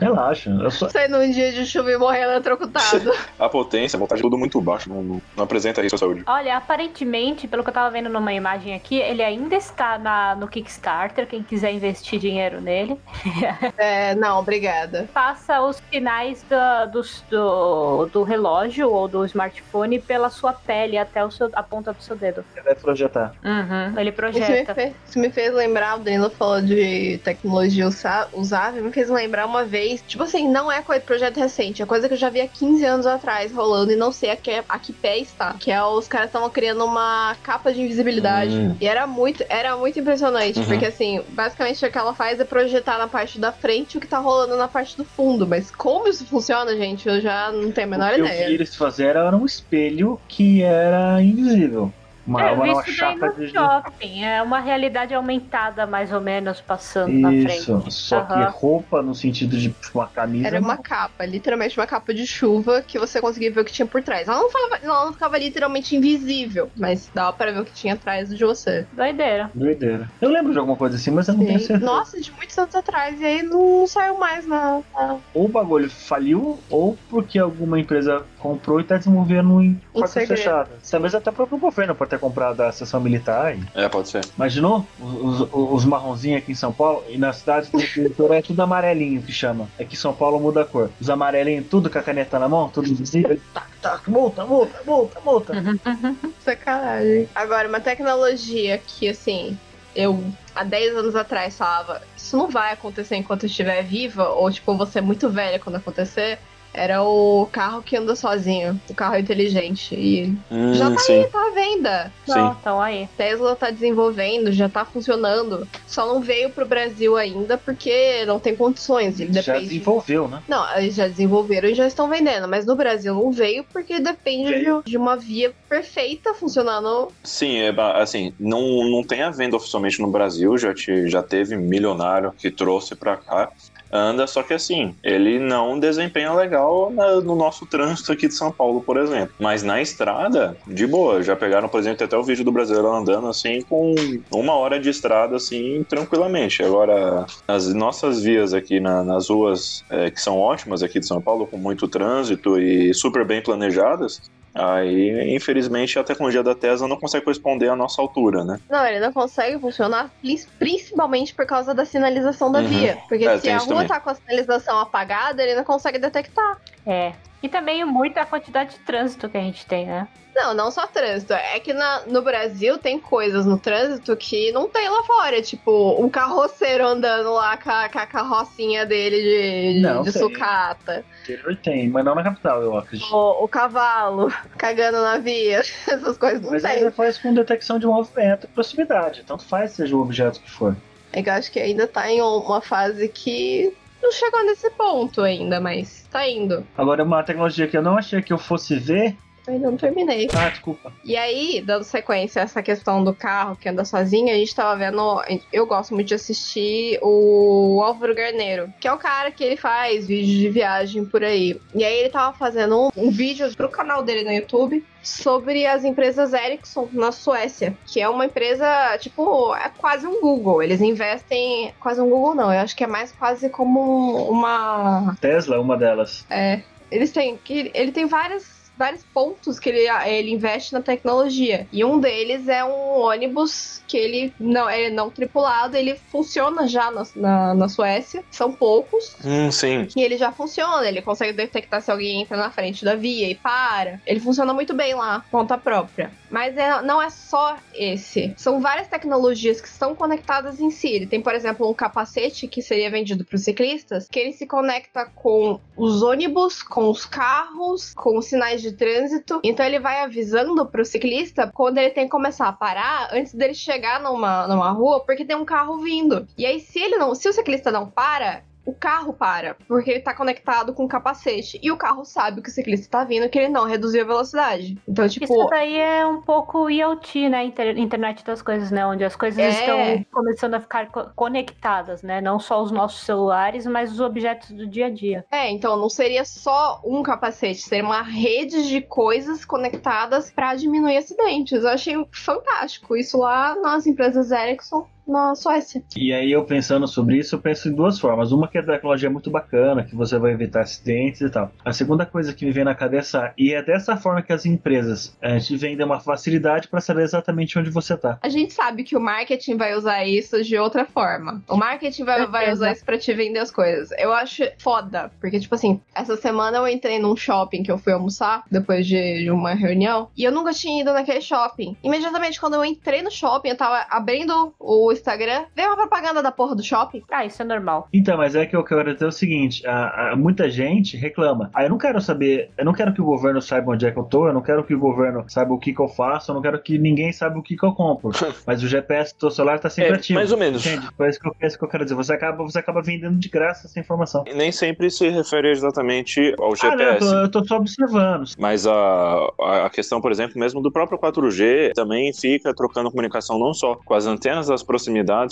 Relaxa. Eu só... Sair num dia de chuva e morrer eletrocutado. A potência, a voltagem tudo muito baixo, não, não, não apresenta risco à saúde. Olha, aparentemente, pelo que eu tava vendo numa imagem aqui, ele ainda está na, no Kickstarter, quem quiser investir dinheiro nele. é, não, obrigada. Passa os sinais da- dos- do, do relógio ou do smartphone pela sua pele até o seu, a ponta do seu dedo. Você deve projetar. Uhum, ele Isso me, projeta. fez, isso me fez lembrar, o Danilo falou de tecnologia usável, me fez lembrar uma vez, tipo assim, não é coisa projeto recente, é coisa que eu já vi há 15 anos atrás rolando e não sei a que, a que pé está. Que é os caras estavam criando uma capa de invisibilidade. Hum. E era muito, era muito impressionante, Uhum. porque assim, basicamente o que ela faz é projetar na parte da frente o que tá rolando na parte do fundo. Mas como isso funciona, gente, eu já não tenho a menor o que ideia. vi eles fizeram era um espelho que era invisível. Uma, É, eu uma, vi uma isso daí chapa no de. shopping. É uma realidade aumentada, mais ou menos, passando na frente. Isso, só que Aham. roupa no sentido de tipo, uma camisa. Era uma capa, literalmente uma capa de chuva que você conseguia ver o que tinha por trás. Ela não, falava, ela não ficava literalmente invisível, mas dava pra ver o que tinha atrás de você. Doideira. Doideira. Eu lembro de alguma coisa assim, mas eu não tenho Sim. certeza. Nossa, de muitos anos atrás, e aí não saiu mais na. na- Ou o bagulho faliu, ou porque alguma empresa comprou e tá desenvolvendo em Um portas fechadas. Talvez até o próprio governo pode ter comprado a seção militar. e- É, pode ser. Imaginou? Os, os, os marronzinhos aqui em São Paulo, e na cidade do interior é tudo amarelinho que chama. É que São Paulo muda a cor. Os amarelinhos, tudo com a caneta na mão, tudo invisível. Tac, tac, multa, multa, multa, multa. Sacanagem. Agora, uma tecnologia que, assim, eu há 10 anos atrás falava, isso não vai acontecer enquanto eu estiver viva, ou tipo, você é muito velha quando acontecer. Era o carro que anda sozinho, o carro inteligente. E Hum, já tá sim. aí, tá à venda. Não, então aí. Tesla tá desenvolvendo, já tá funcionando. Só não veio pro Brasil ainda porque não tem condições. Ele Já desenvolveu, né? Não, eles já desenvolveram e já estão vendendo, mas no Brasil não veio porque depende Veio. de, uma via perfeita funcionando. Sim, é, assim, não, não tem a venda oficialmente no Brasil, já, te, já teve milionário que trouxe pra cá. Anda, só que assim, ele não desempenha legal na- no nosso trânsito aqui de São Paulo, por exemplo. Mas na estrada, de boa. Já pegaram, por exemplo, até o vídeo do brasileiro andando assim, com uma hora de estrada, assim, tranquilamente. Agora, as nossas vias aqui na- nas ruas, é, que são ótimas aqui de São Paulo, com muito trânsito e super bem planejadas, Aí, infelizmente, a tecnologia da Tesla não consegue corresponder à nossa altura, né? Não, ele não consegue funcionar principalmente por causa da sinalização da Uhum. via. Porque É, se a rua também. tá com a sinalização apagada, ele não consegue detectar. É. E também muita quantidade de trânsito que a gente tem, né? Não, não só trânsito. É que na- no Brasil tem coisas no trânsito que não tem lá fora. Tipo, um carroceiro andando lá com a, com a carrocinha dele de, de, Não, de tem. sucata. Interior tem, mas não na capital, eu acredito. O, o cavalo cagando na via. Essas coisas não Mas tem. você faz com detecção de movimento e proximidade. Tanto faz seja o objeto que for. É que eu acho que ainda tá em uma fase que não chegou nesse ponto ainda, mas tá indo. Agora, uma tecnologia que eu não achei que eu fosse ver Eu ainda não terminei. Ah, desculpa. E aí, dando sequência a essa questão do carro que anda sozinho, a gente tava vendo. Eu gosto muito de assistir o Álvaro Garneiro, que é o cara que ele faz vídeos de viagem por aí. E aí ele tava fazendo um, um vídeo pro canal dele no YouTube sobre as empresas Ericsson na Suécia, que é uma empresa, tipo, é quase um Google. Eles investem. Quase um Google, não. Eu acho que é mais quase como uma. Tesla uma delas. É. Eles têm. que Ele tem várias vários pontos que ele, ele investe na tecnologia. E um deles é um ônibus que ele não é não tripulado, ele funciona já na, na, na Suécia. São poucos. Hum, sim. E ele já funciona, ele consegue detectar se alguém entra na frente da via e para. Ele funciona muito bem lá, conta própria. Mas é, não é só esse. São várias tecnologias que estão conectadas em si. Ele tem, por exemplo, um capacete que seria vendido para os ciclistas, que ele se conecta com os ônibus, com os carros, com os sinais de trânsito. Então ele vai avisando para o ciclista quando ele tem que começar a parar antes dele chegar numa, numa rua, porque tem um carro vindo. E aí, se ele não, se o ciclista não para, o carro para, porque ele tá conectado com o capacete. E o carro sabe que o ciclista tá vindo, que ele não reduziu a velocidade. Então, tipo. Isso daí é um pouco IoT, né? Inter internet das coisas, né? Onde as coisas É. estão começando a ficar co- conectadas, né? Não só os nossos celulares, mas os objetos do dia a dia. É, então não seria só um capacete, seria uma rede de coisas conectadas para diminuir acidentes. Eu achei fantástico. Isso lá nas empresas Ericsson na Suécia. E aí eu pensando sobre isso, eu penso em duas formas. Uma que a tecnologia é muito bacana, que você vai evitar acidentes e tal. A segunda coisa que me vem na cabeça, e é dessa forma que as empresas a gente vendem uma facilidade para saber exatamente onde você tá. A gente sabe que o marketing vai usar isso de outra forma. O marketing vai, vai usar isso pra te vender as coisas. Eu acho foda, porque, tipo assim, essa semana eu entrei num shopping que eu fui almoçar, depois de de uma reunião, e eu nunca tinha ido naquele shopping. Imediatamente, quando eu entrei no shopping, eu tava abrindo o Instagram, veio uma propaganda da porra do shopping. Ah, isso é normal. Então, mas é que eu quero dizer o seguinte: a- a- muita gente reclama. Ah, eu não quero saber, eu não quero que o governo saiba onde é que eu tô, eu não quero que o governo saiba o que, que eu faço, eu não quero que ninguém saiba o que, que eu compro. mas o GPS do teu celular tá sempre É, ativo. mais ou menos. Entende? Foi isso que eu, é isso que eu quero dizer. Você acaba, você acaba vendendo de graça essa informação. E nem sempre se refere exatamente ao Ah, não, eu GPS. tô, eu tô só observando. Mas a, a questão, por exemplo, mesmo do próprio 4G, também fica trocando comunicação não só com as antenas das proximidades,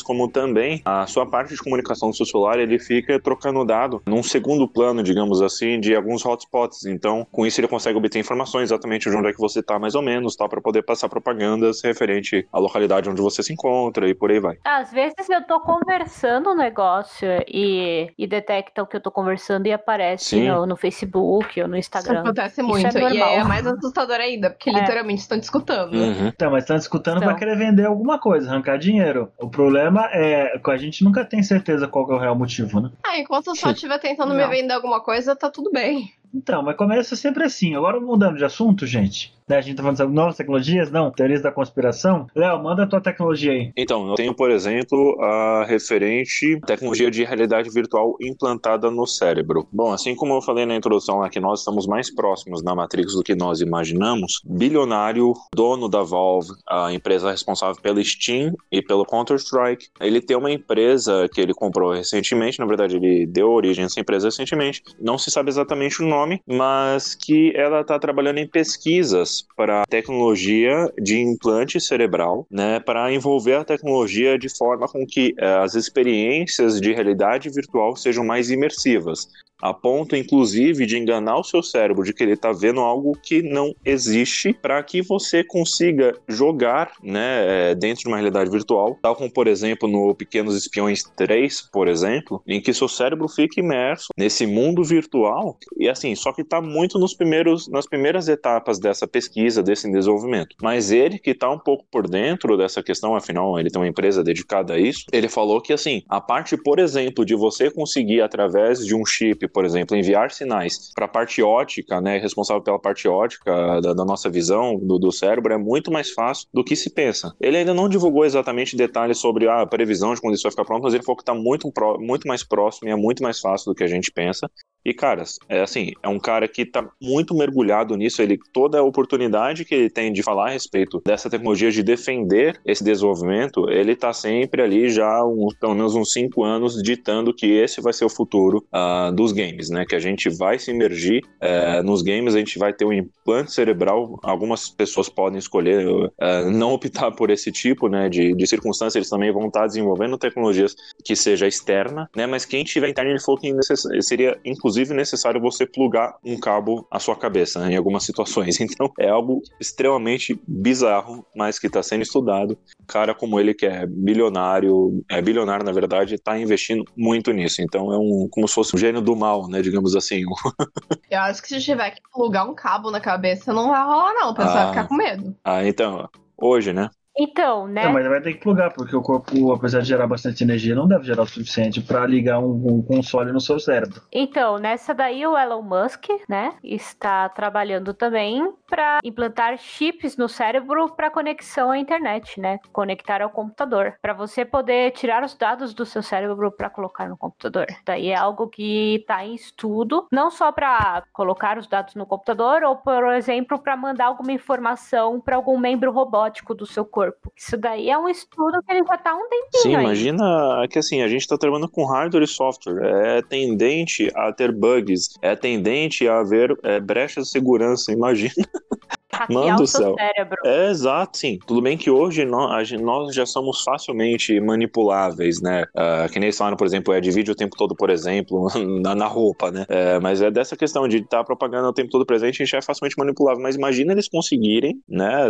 como também a sua parte de comunicação do seu celular, ele fica trocando dado num segundo plano, digamos assim, de alguns hotspots. Então, com isso ele consegue obter informações exatamente de onde é que você tá, mais ou menos, tá, para poder passar propagandas referente à localidade onde você se encontra e por aí vai. Às vezes eu tô conversando um negócio e, e detectam que eu tô conversando e aparece no, no Facebook ou no Isso Instagram. acontece Isso muito. é e normal. é mais assustador ainda, porque É. literalmente estão te escutando. Uhum. Então, mas estão escutando Então. pra querer vender alguma coisa, arrancar dinheiro. O problema é que a gente nunca tem certeza qual é o real motivo, né? Ah, enquanto eu só estiver tentando me Não. vender alguma coisa, tá tudo bem. Então, mas começa sempre assim. Agora mudando de assunto, gente. Né, a gente tá falando sobre novas tecnologias? Não. Teorias da conspiração? Léo, manda a tua tecnologia aí. Então, eu tenho, por exemplo, a referente tecnologia de realidade virtual implantada no cérebro. Bom, assim como eu falei na introdução lá que nós estamos mais próximos da Matrix do que nós imaginamos, bilionário, dono da Valve, a empresa responsável pelo Steam e pelo Counter-Strike, ele tem uma empresa que ele comprou recentemente, na verdade ele deu origem a essa empresa recentemente, não se sabe exatamente o nome, mas que ela está trabalhando em pesquisas para tecnologia de implante cerebral, né, para envolver a tecnologia de forma com que eh, as experiências de realidade virtual sejam mais imersivas, a ponto inclusive de enganar o seu cérebro de que ele está vendo algo que não existe, para que você consiga jogar, né, eh, dentro de uma realidade virtual, tal como por exemplo no Pequenos Espiões 3, por exemplo, em que seu cérebro fica imerso nesse mundo virtual e assim, só que está muito nos primeiros, nas primeiras etapas dessa pesquisa, desse desenvolvimento. Mas ele, que está um pouco por dentro dessa questão, afinal, ele tem uma empresa dedicada a isso, ele falou que, assim, a parte, por exemplo, de você conseguir, através de um chip, por exemplo, enviar sinais para a parte ótica, né, responsável pela parte ótica da, da nossa visão, do, do cérebro, é muito mais fácil do que se pensa. Ele ainda não divulgou exatamente detalhes sobre a previsão de quando isso vai ficar pronto, mas ele falou que está muito, muito mais próximo e é muito mais fácil do que a gente pensa. E, caras, é assim, é um cara que tá muito mergulhado nisso, ele toda a oportunidade que ele tem de falar a respeito dessa tecnologia, de defender esse desenvolvimento, ele tá sempre ali já, uns, pelo menos uns cinco anos, ditando que esse vai ser o futuro ah, dos games, né? Que a gente vai se imergir é, nos games, a gente vai ter um implante cerebral. Algumas pessoas podem escolher é, não optar por esse tipo, né? De, de circunstância, eles também vão estar desenvolvendo tecnologias que seja externa, né? Mas quem tiver interno, ele falou que seria inclusive necessário você plugar um cabo à sua cabeça né, em algumas situações. Então é algo extremamente bizarro, mas que está sendo estudado. Cara como ele que é bilionário, é bilionário na verdade, está investindo muito nisso. Então é um como se fosse um gênio do mal, né? Digamos assim. Eu acho que se tiver que plugar um cabo na cabeça, não vai rolar não, o pessoal ah, vai ficar com medo. Ah, então hoje, né? Então, né? É, mas vai ter que plugar, porque o corpo, apesar de gerar bastante energia, não deve gerar o suficiente para ligar um, um, console no seu cérebro. Então, nessa daí o Elon Musk, né, está trabalhando também para implantar chips no cérebro para conexão à internet, né? Conectar ao computador, para você poder tirar os dados do seu cérebro para colocar no computador. Daí é algo que está em estudo, não só para colocar os dados no computador, ou por exemplo, para mandar alguma informação para algum membro robótico do seu corpo corpo. Isso daí é um estudo que ele já tá um tempinho. Sim, aí. imagina que assim, a gente tá trabalhando com hardware e software. É tendente a ter bugs, é tendente a haver é, brechas de segurança, imagina. Mano do céu. Cérebro. É exato, sim. Tudo bem que hoje nós, nós já somos facilmente manipuláveis, né? Uh, que nem eles falaram, por exemplo, é de vídeo o tempo todo, por exemplo, na, na roupa, né? É, mas é dessa questão de estar tá propagando o tempo todo presente, a gente é facilmente manipulável. Mas imagina eles conseguirem, né?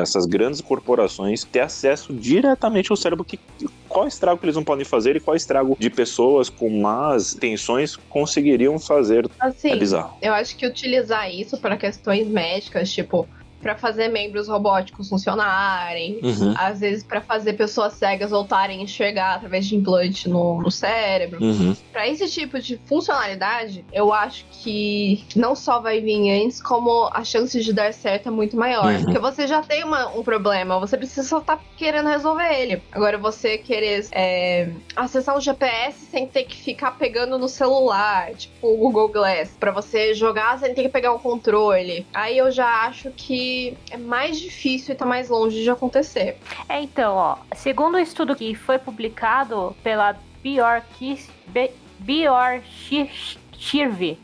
Essas grandes corporações ter acesso diretamente ao cérebro que qual estrago que eles não podem fazer e qual estrago de pessoas com más intenções conseguiriam fazer. Assim, é bizarro. Eu acho que utilizar isso para questões médicas, tipo, para fazer membros robóticos funcionarem, uhum. às vezes para fazer pessoas cegas voltarem a enxergar através de implante no, no cérebro. Uhum. Para esse tipo de funcionalidade, eu acho que não só vai vir antes, como a chance de dar certo é muito maior. Uhum. Porque você já tem uma, um problema, você precisa só estar tá querendo resolver ele. Agora, você querer é, acessar um GPS sem ter que ficar pegando no celular, tipo o Google Glass, para você jogar sem ter que pegar um controle. Aí eu já acho que é mais difícil e tá mais longe de acontecer. É, então, ó, segundo o um estudo que foi publicado pela Bjork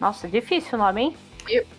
nossa, difícil o nome, hein?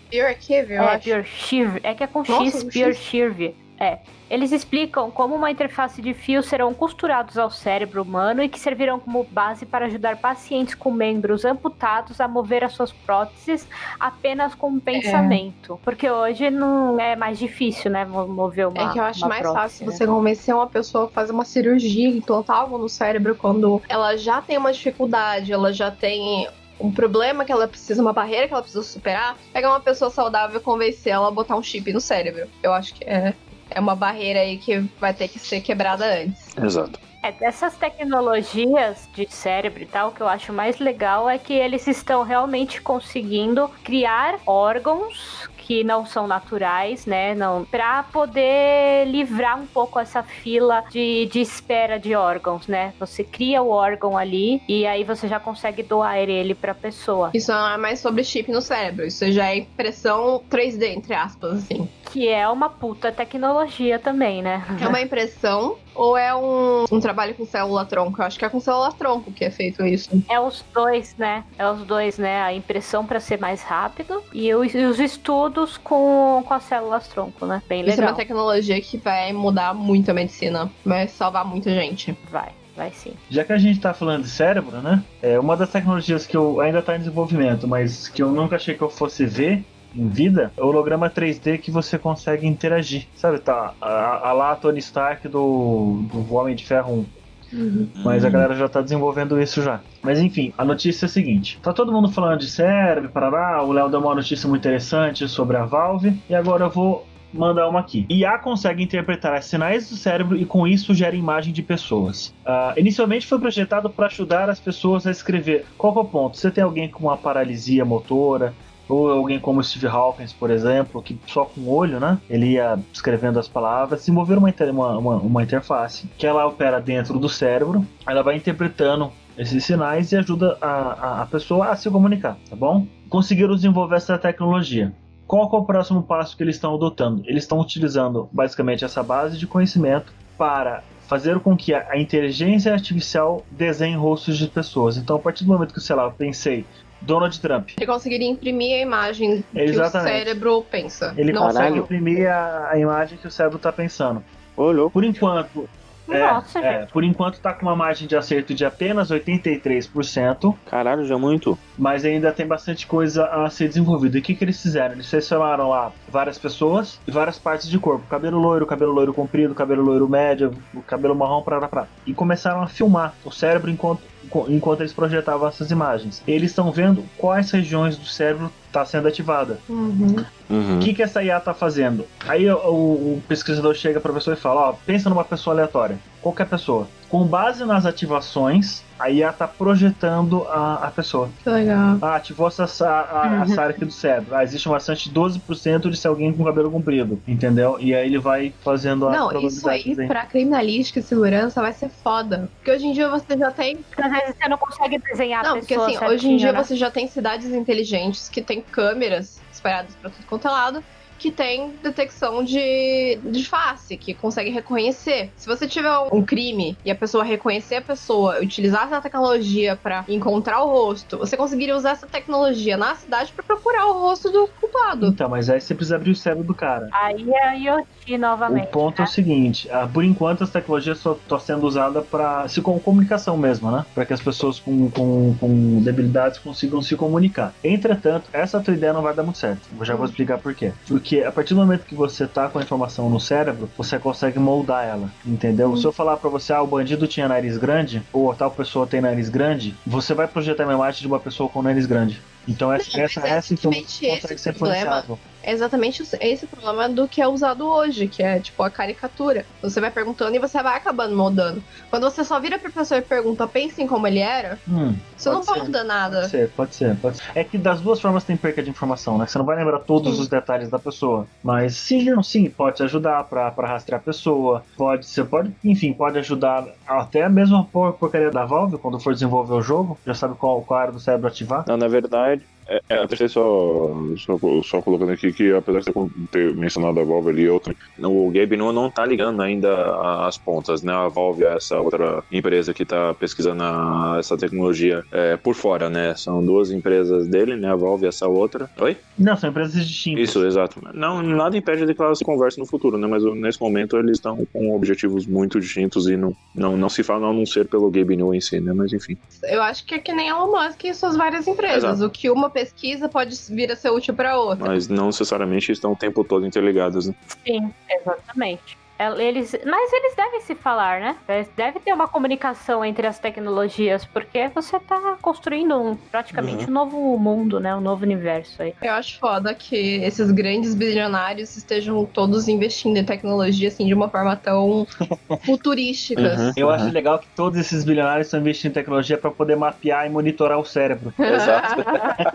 Bjork, eu é, acho. Bjork, é que é com X, Bjork. É. Eles explicam como uma interface de fios serão costurados ao cérebro humano e que servirão como base para ajudar pacientes com membros amputados a mover as suas próteses apenas com um pensamento. É. Porque hoje não é mais difícil, né, mover uma É que eu acho mais prótese, fácil né? você convencer uma pessoa a fazer uma cirurgia, implantar algo no cérebro quando ela já tem uma dificuldade, ela já tem um problema que ela precisa, uma barreira que ela precisa superar, pegar uma pessoa saudável e convencer ela a botar um chip no cérebro. Eu acho que é é uma barreira aí que vai ter que ser quebrada antes. Exato. É, dessas tecnologias de cérebro e tal, o que eu acho mais legal é que eles estão realmente conseguindo criar órgãos que não são naturais, né? Não, para poder livrar um pouco essa fila de, de espera de órgãos, né? Você cria o órgão ali e aí você já consegue doar ele para pessoa. Isso não é mais sobre chip no cérebro, isso já é impressão 3D, entre aspas, assim. Que é uma puta tecnologia também, né? É uma impressão ou é um, um trabalho com célula tronco? Eu acho que é com célula tronco que é feito isso. É os dois, né? É os dois, né? A impressão para ser mais rápido e os, os estudos com, com as células tronco, né? Bem legal. Isso é uma tecnologia que vai mudar muito a medicina. Vai salvar muita gente. Vai vai sim. Já que a gente tá falando de cérebro, né? É uma das tecnologias que eu ainda tá em desenvolvimento, mas que eu nunca achei que eu fosse ver em vida, é o holograma 3D que você consegue interagir. Sabe, tá? A, a lá Tony Stark do, do Homem de Ferro 1. Uhum. Mas a galera já tá desenvolvendo isso já. Mas enfim, a notícia é a seguinte: tá todo mundo falando de cérebro, parará. O Léo deu uma notícia muito interessante sobre a Valve. E agora eu vou mandar uma aqui. IA consegue interpretar as sinais do cérebro e com isso gera imagem de pessoas. Uh, inicialmente foi projetado para ajudar as pessoas a escrever. Qual é o ponto? Você tem alguém com uma paralisia motora, ou alguém como Steve Hawkins, por exemplo, que só com o olho, né? Ele ia escrevendo as palavras, desenvolver uma, uma, uma, uma interface que ela opera dentro do cérebro, ela vai interpretando esses sinais e ajuda a, a, a pessoa a se comunicar, tá bom? Conseguiram desenvolver essa tecnologia. Qual é o próximo passo que eles estão adotando? Eles estão utilizando basicamente essa base de conhecimento para fazer com que a inteligência artificial desenhe rostos de pessoas. Então, a partir do momento que, sei lá, eu pensei Donald Trump. Ele conseguiria imprimir a imagem que Exatamente. o cérebro pensa. Ele não consegue imprimir a, a imagem que o cérebro tá pensando. Louco. Por enquanto, Nossa, é, gente. por enquanto tá com uma margem de acerto de apenas 83%, Caralho, já é muito. mas ainda tem bastante coisa a ser desenvolvida. E o que, que eles fizeram? Eles selecionaram lá várias pessoas e várias partes de corpo: cabelo loiro, cabelo loiro comprido, cabelo loiro médio, cabelo marrom, pra, pra. E começaram a filmar o cérebro enquanto, enquanto eles projetavam essas imagens. Eles estão vendo quais regiões do cérebro está sendo ativada. Uhum. Uhum. O que, que essa IA tá fazendo? Aí o, o- o pesquisador chega pra pessoa e fala: Ó, pensa numa pessoa aleatória, qualquer pessoa. Com base nas ativações, a IA tá projetando a, a pessoa. Que legal. Ah, ativou essa, a, a Uhum. essa área aqui do cérebro. Ah, existe uma chance de 12% de ser alguém com cabelo comprido, entendeu? E aí ele vai fazendo as Não, isso aí aí. pra criminalística e segurança vai ser foda. Porque hoje em dia você já tem. Porque às vezes você não consegue desenhar a Não, porque pessoa assim, hoje em certinho, dia né? você já tem cidades inteligentes que tem câmeras espalhadas pra tudo quanto é lado. Que tem detecção de, de face, que consegue reconhecer. Se você tiver um crime e a pessoa reconhecer a pessoa, utilizar essa tecnologia pra encontrar o rosto, você conseguiria usar essa tecnologia na cidade pra procurar o rosto do culpado. Então, mas aí você precisa abrir o cérebro do cara. Aí é a IoT novamente. O ponto é né? o seguinte, ah, por enquanto as tecnologias só estão sendo usadas para se com comunicação mesmo, né? Para que as pessoas com, com, com debilidades consigam se comunicar. Entretanto, essa tua ideia não vai dar muito certo. Eu já vou explicar por quê. Porque a partir do momento que você tá com a informação no cérebro, você consegue moldar ela, entendeu? Se eu falar para você, ah, o bandido tinha nariz grande, ou tal pessoa tem nariz grande, você vai projetar uma imagem de uma pessoa com nariz grande. Então essa, Não, essa, é essa informação simplesmente esse consegue ser influenciável. É exatamente esse problema do que é usado hoje, que é tipo a caricatura. Você vai perguntando e você vai acabando moldando. Quando você só vira pra pessoa e pergunta, pensem como ele era, Hum, você não Pode molda nada. Pode ser, pode ser, pode ser. É que das duas formas tem perca de informação, né? Você não vai lembrar todos Sim. os detalhes da pessoa. Mas sim, não, sim, pode te ajudar pra, pra rastrear a pessoa. Pode, você pode, enfim, pode ajudar até mesmo a por- porcaria da Valve, quando for desenvolver o jogo, já sabe qual, qual área do cérebro ativar. Não, na verdade, é, é, até só, só, só colocando aqui que apesar de você ter mencionado a Valve ali e outra, o Gabe não, não tá ligando ainda as pontas, né? A Valve é essa outra empresa que tá pesquisando a- essa tecnologia é, por fora, né? São duas empresas dele, né? A Valve e essa outra. Oi? Não, são empresas distintas. Isso, exato. Não, nada impede de que elas conversem no futuro, né? Mas nesse momento eles estão com objetivos muito distintos e não, não, não se fala a não ser pelo Gabe New em si, né? Mas enfim. Eu acho que é que nem Elon Musk e suas várias empresas. Exato. O que uma pesquisa pode vir a ser útil pra outra. Mas não necessariamente estão o tempo todo interligados, né? Sim, exatamente. É, Eles, mas eles devem se falar, né? Deve ter uma comunicação entre as tecnologias, porque você tá construindo um, praticamente um novo mundo, né? Um novo universo aí. Eu acho foda que esses grandes bilionários estejam todos investindo em tecnologia assim de uma forma tão futurística. Uhum. Eu acho legal que todos esses bilionários estão investindo em tecnologia para poder mapear e monitorar o cérebro. Exato.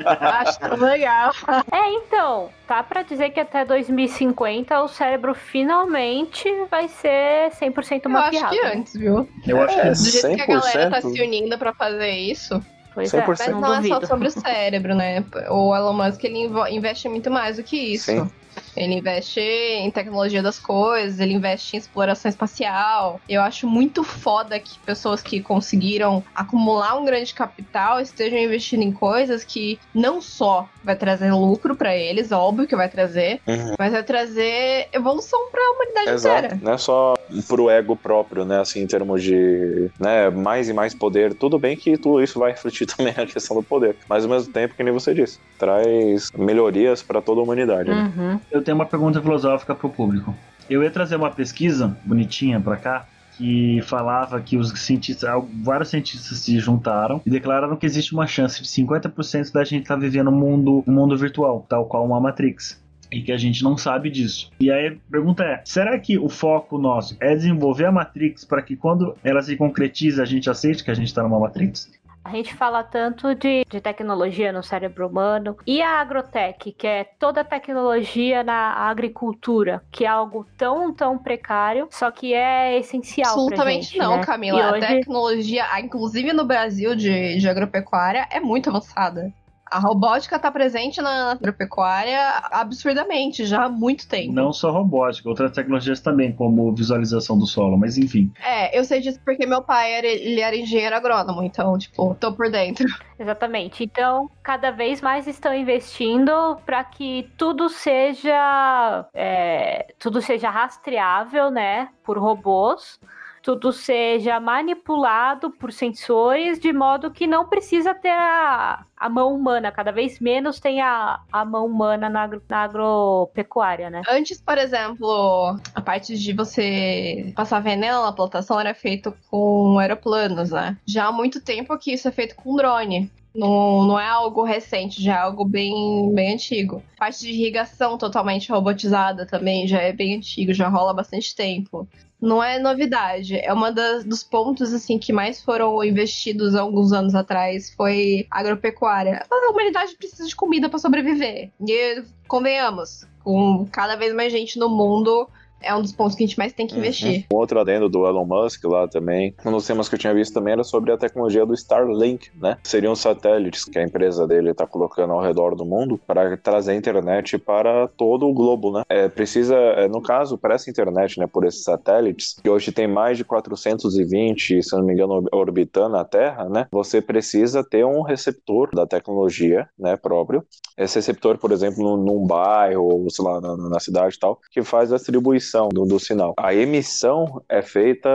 acho tão legal. É, então, tá pra dizer que até 2050 o cérebro finalmente vai ser 100% Eu mapeado. acho que antes, viu? Eu acho que É, Do jeito que a galera tá 100%. se unindo pra fazer isso, Pois é, 100%. mas não não é duvido. só sobre o cérebro, né? O Elon Musk ele investe muito mais do que isso. Sim. Ele investe em tecnologia das coisas, ele investe em exploração espacial. Eu acho muito foda que pessoas que conseguiram acumular um grande capital estejam investindo em coisas que não só vai trazer lucro pra eles, óbvio que vai trazer, Uhum. mas vai trazer evolução pra humanidade Exato. inteira. Não é só pro ego próprio, né? Assim, em termos de né, mais e mais poder. Tudo bem que tudo isso vai refletir também na questão do poder. Mas ao mesmo tempo, que nem você disse, traz melhorias pra toda a humanidade. né? Uhum. Eu tenho uma pergunta filosófica pro público. Eu ia trazer uma pesquisa bonitinha pra cá que falava que os cientistas, vários cientistas se juntaram e declararam que existe uma chance de 50% da gente estar vivendo um mundo, um mundo virtual, tal qual uma Matrix. E que a gente não sabe disso. E aí a pergunta é: será que o foco nosso é desenvolver a Matrix para que quando ela se concretize a gente aceite que a gente está numa Matrix? A gente fala tanto de, de tecnologia no cérebro humano e a agrotech, que é toda a tecnologia na agricultura, que é algo tão, tão precário, só que é essencial Absolutamente gente, não, né? Camila. E A hoje- tecnologia, inclusive no Brasil, de, de agropecuária, é muito avançada. A robótica tá presente na agropecuária absurdamente, já há muito tempo. Não só robótica, outras tecnologias também, como visualização do solo, mas enfim. É, eu sei disso porque meu pai era, ele era engenheiro agrônomo, então, tipo, tô por dentro. Exatamente. Então, cada vez mais estão investindo para que tudo seja é, tudo seja rastreável, né, por robôs tudo seja manipulado por sensores de modo que não precisa ter a, a mão humana, cada vez menos tem a, a mão humana na, na agropecuária, né? Antes, por exemplo, a parte de você passar veneno na plantação era feito com aeroplanos, né? Já há muito tempo que isso é feito com drone. Não, não é algo recente, já é algo bem, bem antigo. A parte de irrigação totalmente robotizada também já é bem antigo, já rola há bastante tempo não é novidade. É uma das, dos pontos assim que mais foram investidos há alguns anos atrás foi agropecuária. A humanidade precisa de comida para sobreviver. E convenhamos, com cada vez mais gente no mundo, é um dos pontos que a gente mais tem que uhum. investir. Um outro adendo do Elon Musk lá também. Um dos temas que eu tinha visto também era sobre a tecnologia do Starlink, né? Seriam satélites que a empresa dele está colocando ao redor do mundo para trazer internet para todo o globo, né? É, precisa, é, no caso, para essa internet, né, por esses satélites, que hoje tem mais de 420, se não me engano, orbitando a Terra, né? Você precisa ter um receptor da tecnologia, né, próprio. Esse receptor, por exemplo, num, bairro, ou sei lá, na, na cidade e tal, que faz a distribuição emissão do, do sinal. A emissão é feita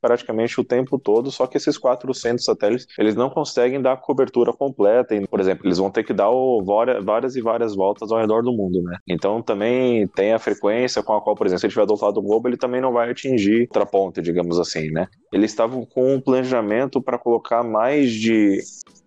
praticamente o tempo todo, só que esses 400 satélites, eles não conseguem dar a cobertura completa, por exemplo, eles vão ter que dar várias e várias voltas ao redor do mundo, né? Então também tem a frequência com a qual, por exemplo, se ele estiver do outro lado do globo, ele também não vai atingir outra ponta, digamos assim, né? Eles estavam com um planejamento para colocar mais de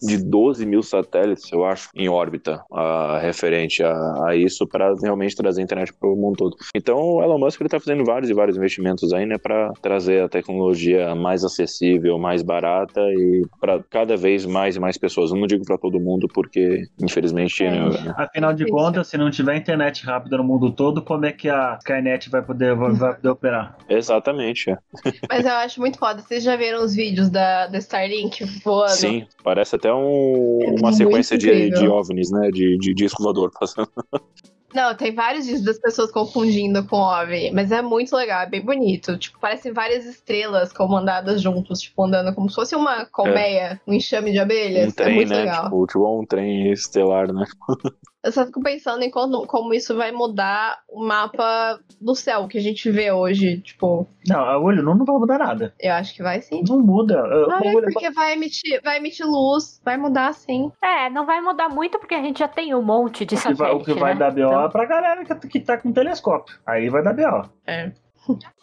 de 12 mil satélites, eu acho, em órbita uh, referente a, a isso para realmente trazer a internet para o mundo todo. Então, o Elon Musk ele está fazendo vários e vários investimentos aí, né, para trazer a tecnologia mais acessível, mais barata e para cada vez mais e mais pessoas. Eu não digo para todo mundo porque, infelizmente, é. né? afinal de contas, se não tiver internet rápida no mundo todo, como é que a Skynet vai poder, vai, vai poder operar? Exatamente. É. Mas eu acho muito foda. Vocês já viram os vídeos da, da Starlink voando? Sim, parece até um, é uma sequência de, de OVNIs, né? De, de disco voador passando. Não, tem vários vídeos das pessoas confundindo com OVNI, mas é muito legal, é bem bonito. Tipo, parecem várias estrelas comandadas juntos, tipo, andando como se fosse uma colmeia, é. um enxame de abelhas. Um trem, é muito né? legal. Tipo, tipo um trem estelar, né? Eu só fico pensando em como, como isso vai mudar o mapa do céu que a gente vê hoje, tipo. Não, a olho não, não vai mudar nada. Eu acho que vai sim. Não muda. Não, é porque vai emitir, vai emitir luz, vai mudar sim. É, não vai mudar muito porque a gente já tem um monte de satélite. O que vai, o que vai né? dar BO então... é pra galera que, que tá com telescópio. Aí vai dar BO. É.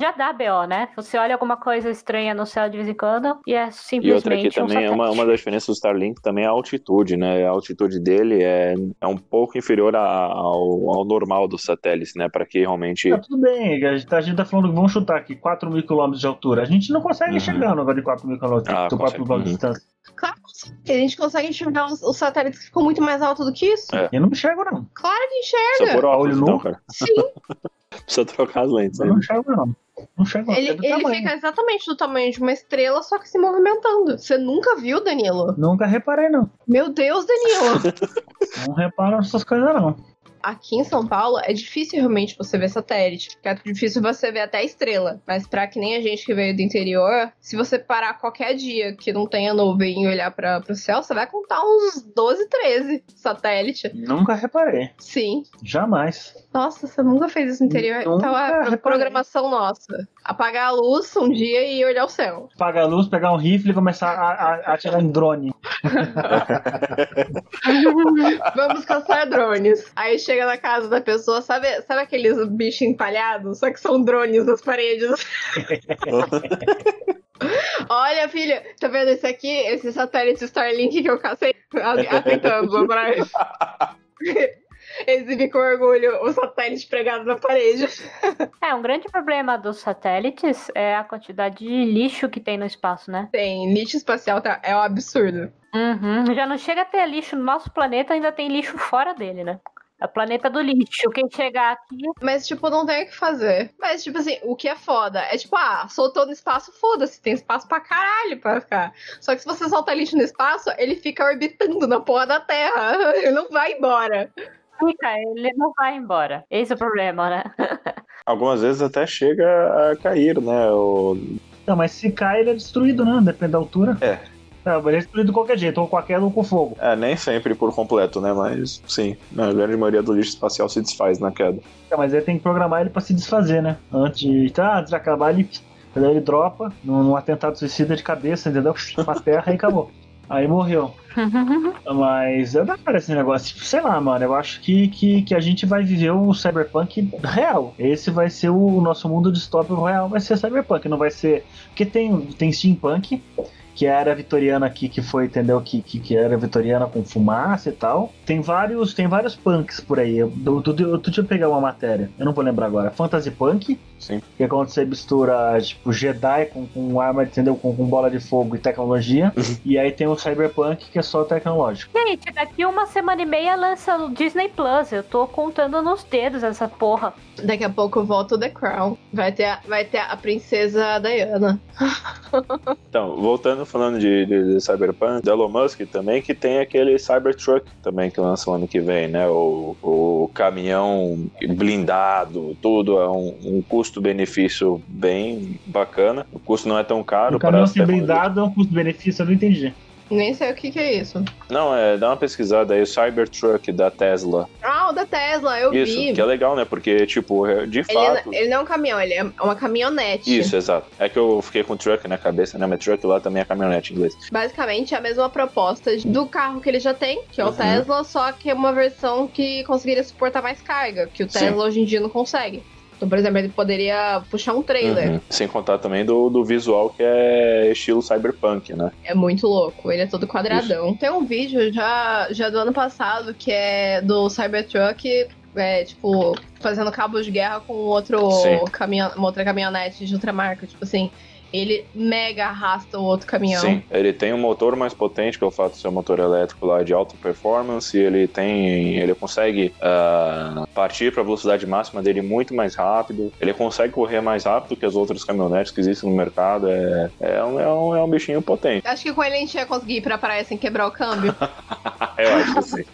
Já dá BO, né? Você olha alguma coisa estranha no céu de vez em quando e é simplesmente. E outra aqui também um é uma, uma das diferenças do Starlink também é a altitude, né? A altitude dele é, é um pouco inferior a, ao, ao normal dos satélites, né? Para que realmente. Tá, tudo bem, a gente, tá, a gente tá falando que vamos chutar aqui 4 mil quilômetros de altura. A gente não consegue uhum. chegar no lugar de 4 mil quilômetros, ah, 4 mil de uhum. distância. Claro que a gente consegue enxergar os, os, satélites que ficam muito mais altos do que isso. É. Eu não enxergo, não. Claro que enxerga. Só por óculos, olho então, nu? cara. Sim. Precisa trocar as lentes. Eu não enxergo, não. Não enxergo, ele, é ele fica exatamente do tamanho de uma estrela, só que se movimentando. Você nunca viu, Danilo? Nunca reparei, não. Meu Deus, Danilo! não reparo essas coisas, não aqui em São Paulo é difícil realmente você ver satélite, porque é difícil você ver até estrela. Mas para que nem a gente que veio do interior, se você parar qualquer dia que não tenha nuvem e olhar para o céu, você vai contar uns 12, 13 satélite. Nunca reparei. Sim. Jamais. Nossa, você nunca fez isso no interior? Nunca então é reparei. programação nossa. Apagar a luz um dia e olhar o céu. Apagar a luz, pegar um rifle e começar a, a, a atirar em drone. Vamos caçar drones. Aí chega na casa da pessoa, sabe, sabe aqueles bichos empalhados? Só que são drones nas paredes. Olha, filha, tá vendo esse aqui? Esse satélite Starlink que eu cacei atentando atrás. Exibe com orgulho o satélite pregado na parede. É, um grande problema dos satélites é a quantidade de lixo que tem no espaço, né? Tem, lixo espacial tá, é um absurdo. Uhum. Já não chega a ter lixo no nosso planeta, ainda tem lixo fora dele, né? É o planeta do lixo. Quem chegar aqui. Mas, tipo, não tem o que fazer. Mas, tipo assim, o que é foda é tipo, ah, soltou no espaço, foda-se, tem espaço pra caralho pra ficar. Só que se você solta lixo no espaço, ele fica orbitando na porra da Terra. Ele não vai embora. Fica, ele não vai embora. Esse é o problema, né? Algumas vezes até chega a cair, né? O... Não, mas se cai, ele é destruído, né? Depende da altura. É. Não, mas ele é destruído de qualquer jeito, ou com a queda ou com fogo. É, nem sempre por completo, né? Mas sim, a grande maioria do lixo espacial se desfaz na queda. É, mas aí tem que programar ele pra se desfazer, né? Antes de, tá, antes de acabar, ele, daí ele dropa num, num atentado suicida de cabeça, entendeu? Pra terra e acabou. Aí morreu. Mas é da hora esse negócio. Tipo, sei lá, mano. Eu acho que, que, que a gente vai viver o cyberpunk real. Esse vai ser o nosso mundo distópico real. Vai ser cyberpunk. Não vai ser. Porque tem, tem steampunk. Que era vitoriana aqui, que foi, entendeu? Que, que, que era vitoriana com fumaça e tal. Tem vários, tem vários punks por aí. Eu, eu, eu, eu, pegar uma matéria. Eu não vou lembrar agora. Fantasy Punk, Sim. que é quando você mistura, tipo, Jedi com, com arma, entendeu? Com, com bola de fogo e tecnologia. e aí tem o Cyberpunk, que é só tecnológico. Gente, daqui uma semana e meia lança o Disney Plus. Eu tô contando nos dedos essa porra. Daqui a pouco volta o The Crown. Vai ter a, vai ter a princesa Diana. Então, voltando falando de, de, de Cyberpunk, Elon Musk também, que tem aquele Cybertruck também que lança o ano que vem, né? O, o caminhão blindado, tudo é um, um custo-benefício bem bacana. O custo não é tão caro. O caminhão blindado é um custo-benefício, eu não entendi. Nem sei o que, que é isso. Não, é, dá uma pesquisada aí, o Cybertruck da Tesla. Ah, o da Tesla, eu Isso, vi. que é legal, né? Porque, tipo, é- de Ele, fato. ele não é um caminhão, ele é uma caminhonete. Isso, exato. É que eu fiquei com truck na cabeça, né? Mas truck lá também é caminhonete em inglês. Basicamente é a mesma proposta do carro que ele já tem, que é o Uhum. Tesla, só que é uma versão que conseguiria suportar mais carga, que o Sim. Tesla hoje em dia não consegue. Então, por exemplo, ele poderia puxar um trailer. Uhum. Sem contar também do, do visual que é estilo cyberpunk, né? É muito louco, ele é todo quadradão. Tem um vídeo já, já do ano passado que é do Cybertruck, é, tipo, fazendo cabo de guerra com outro caminhão, uma outra caminhonete de outra marca. Tipo assim, ele mega arrasta o outro caminhão. Sim, ele tem um motor mais potente, que é o fato de ser um motor elétrico lá de alta performance, ele tem. ele consegue ah, partir para a velocidade máxima dele muito mais rápido, ele consegue correr mais rápido que as outras caminhonetes que existem no mercado. É, é, um, é, um, é um bichinho potente. Acho que com ele a gente ia conseguir ir pra praia sem quebrar o câmbio. Eu acho que sim.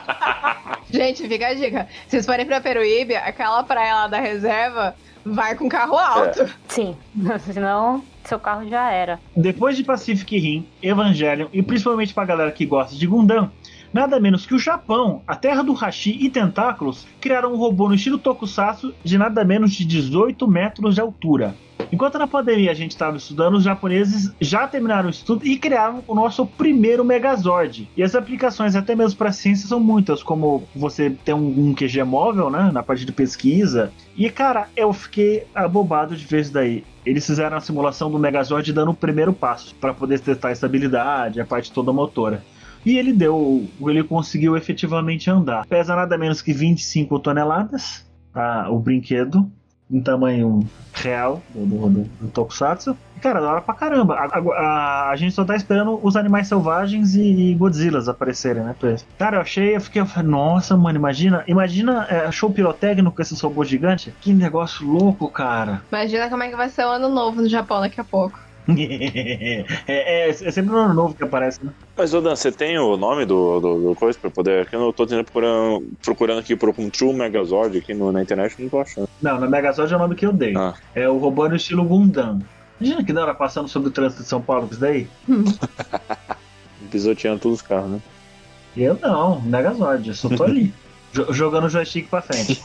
gente, fica a dica. Se vocês forem pra Peruíbe, aquela praia lá da reserva vai com carro alto. Sim. Senão, seu carro já era. Depois de Pacific Rim, Evangelion e principalmente pra galera que gosta de Gundam, nada menos que o Japão, a terra do hashi e tentáculos, criaram um robô no estilo tokusatsu de nada menos de 18 metros de altura. Enquanto na pandemia a gente estava estudando, os japoneses já terminaram o estudo e criaram o nosso primeiro Megazord. E as aplicações, até mesmo para ciência, são muitas, como você ter um, um QG móvel, né, na parte de pesquisa. E cara, eu fiquei abobado de ver isso daí. Eles fizeram a simulação do Megazord dando o primeiro passo para poder testar a estabilidade, a parte toda motora. E ele deu, ele conseguiu efetivamente andar. Pesa nada menos que 25 toneladas, tá? o brinquedo, em tamanho real do, do, do, do Tokusatsu. Cara, da hora pra caramba. A, a- a- gente só tá esperando os animais selvagens e, e Godzillas aparecerem, né? Cara, eu achei, eu fiquei, eu falei, nossa, mano, imagina, imagina é, show pirotécnico com esses robôs gigantes. Que negócio louco, cara. Imagina como é que vai ser o ano novo no Japão daqui a pouco. é, é, é sempre no ano novo que aparece, né? Mas, Odan, você tem o nome do, do, do coisa pra poder. Que eu não tô tentando procurando, procurando aqui por um True Megazord aqui no, na internet, não tô achando. Não, na Megazord é o nome que eu dei. Ah. É o robô no estilo Gundam. Imagina que da hora passando sobre o trânsito de São Paulo com isso daí. Pisoteando todos os carros, né? Eu não, Megazord, eu só tô ali. jo- jogando o joystick pra frente.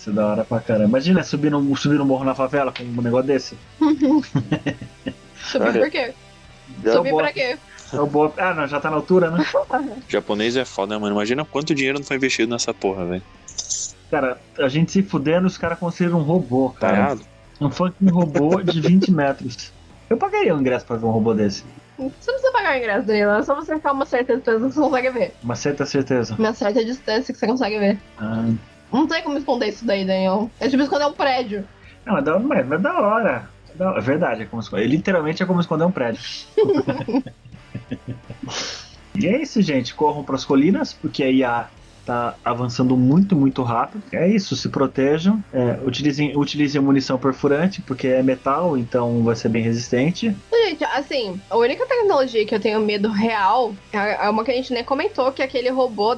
Isso é da hora pra caramba. Imagina subir no, subir no morro na favela com um negócio desse. Subir por quê? Já Subir boa. pra quê? É o boa... Ah, não, já tá na altura, né? Japonês é foda, né, mano? Imagina quanto dinheiro não foi investido nessa porra, velho. Cara, a gente se fudendo, os caras conseguiram um robô, Tá cara. errado? um fucking robô de 20 metros. Eu pagaria um ingresso pra ver um robô desse. Você não precisa pagar o ingresso, Danilo. É só você ficar uma certa distância que você consegue ver. Uma certa certeza. Uma certa distância que você consegue ver. Ah, Não tem como esconder isso daí, Daniel. É tipo esconder um prédio. Não, é da, mas, é da hora. É da- É verdade, é como esconder. Literalmente é como esconder um prédio. e é isso, gente. Corram pras colinas, porque a IA tá avançando muito, muito rápido. É isso, se protejam, é, utilizem, utilizem munição perfurante, porque é metal, então vai ser bem resistente. Gente, assim, a única tecnologia que eu tenho medo real é é uma que a gente nem comentou, que é aquele robô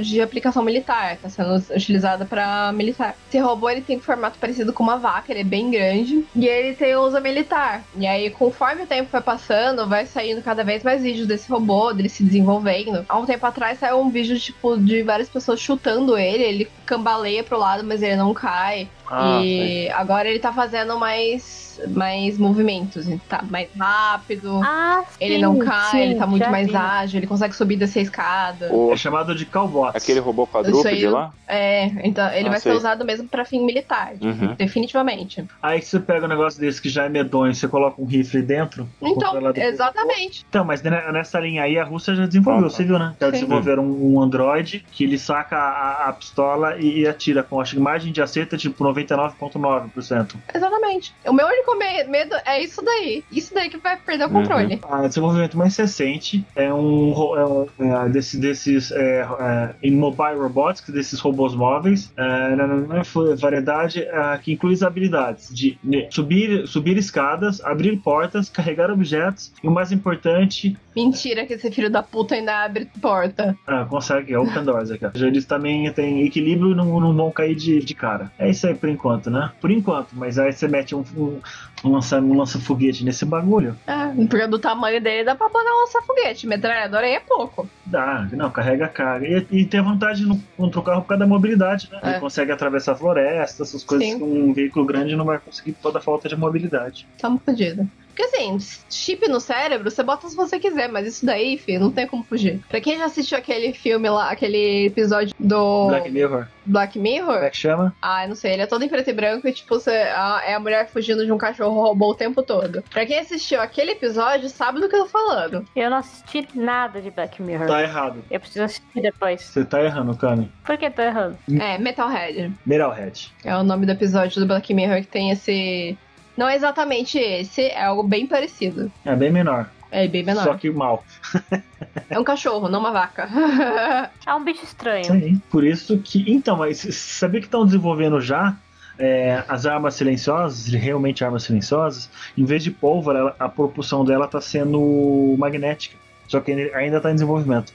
de aplicação militar, tá sendo utilizada pra militar. Esse robô, ele tem formato parecido com uma vaca, ele é bem grande, e ele tem uso militar. E aí, conforme o tempo vai passando, vai saindo cada vez mais vídeos desse robô, dele se desenvolvendo. Há um tempo atrás saiu um vídeo, tipo, de várias pessoas chutando ele, ele cambaleia pro lado, mas ele não cai. Ah, e agora ele tá fazendo mais, mais movimentos, ele tá mais rápido. Ah, Ele sim, não cai, sim, ele tá muito mais vi. ágil, ele consegue subir e descer a escada. O- É chamado de Cowbots. aquele robô quadrúpede lá? É, então ele Ah, vai sei. ser usado mesmo pra fim militar. Uhum. Definitivamente. Aí você pega um negócio desse que já é medonho, você coloca um rifle dentro. Então, exatamente. Então, mas ne- nessa linha aí a Rússia já desenvolveu, Ah, tá. você viu, né? Já Sim. desenvolveram um, um Android que ele saca a, a pistola e, e atira com acho que margem de acerto é tipo 99,9%. Exatamente. O meu único me- medo é isso daí. Isso daí que vai perder o Uhum. controle. O desenvolvimento mais recente é um, é um é, desse- desses é, é, em mobile robotics, desses robôs móveis, é, na- variedade é, que inclui as habilidades de subir, subir escadas, abrir portas, carregar objetos e o mais importante, Mentira que esse filho da puta ainda abre porta. ah, consegue, é open doors aqui. Eles também têm equilíbrio e não, não vão cair de, de cara. É isso aí por enquanto, né? Por enquanto, mas aí você mete um, um, um lança, um lança-foguete nesse bagulho, Ah, porque do tamanho dele dá pra botar um lança-foguete. Metralhadora aí é pouco. Dá, não, carrega a carga. E, e tem vantagem no, contra o carro por causa da mobilidade, né? É. Ele consegue atravessar a floresta, essas coisas Sim. que um veículo grande não vai conseguir por toda a falta de mobilidade. Tamo fodido. Porque assim, chip no cérebro, você bota se você quiser, mas isso daí, filho, não tem como fugir. Pra quem já assistiu aquele filme lá, aquele episódio do Black Mirror, Black como Mirror, é que chama? Ah, eu não sei, ele é todo em preto e branco e, tipo, você, a- é a mulher fugindo de um cachorro robô o tempo todo. Pra quem assistiu aquele episódio, sabe do que eu tô falando. Eu não assisti nada de Black Mirror. Tá errado. Eu preciso assistir depois. Você tá errando, Kami. Por que tô errando? É, Metalhead. Metalhead. É o nome do episódio do Black Mirror que tem esse. Não é exatamente esse, é algo bem parecido. É bem menor. É bem menor. Só que mal. É um cachorro, não uma vaca. É um bicho Isso estranho. aí. Por isso que. Então, mas sabia que estão desenvolvendo já é, as armas silenciosas, realmente armas silenciosas, em vez de pólvora, a propulsão dela tá sendo magnética. Só que ainda tá em desenvolvimento.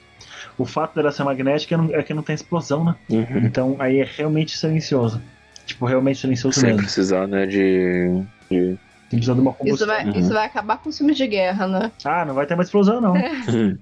O fato dela ser magnética é é que não tem explosão, né? Uhum. Então aí é realmente silencioso. Tipo, realmente silencioso Sem mesmo. precisar, né, de... de... Tem precisar de uma Isso combustão. vai, Uhum. isso vai acabar com os filmes de guerra, né? Ah, não vai ter mais explosão, não.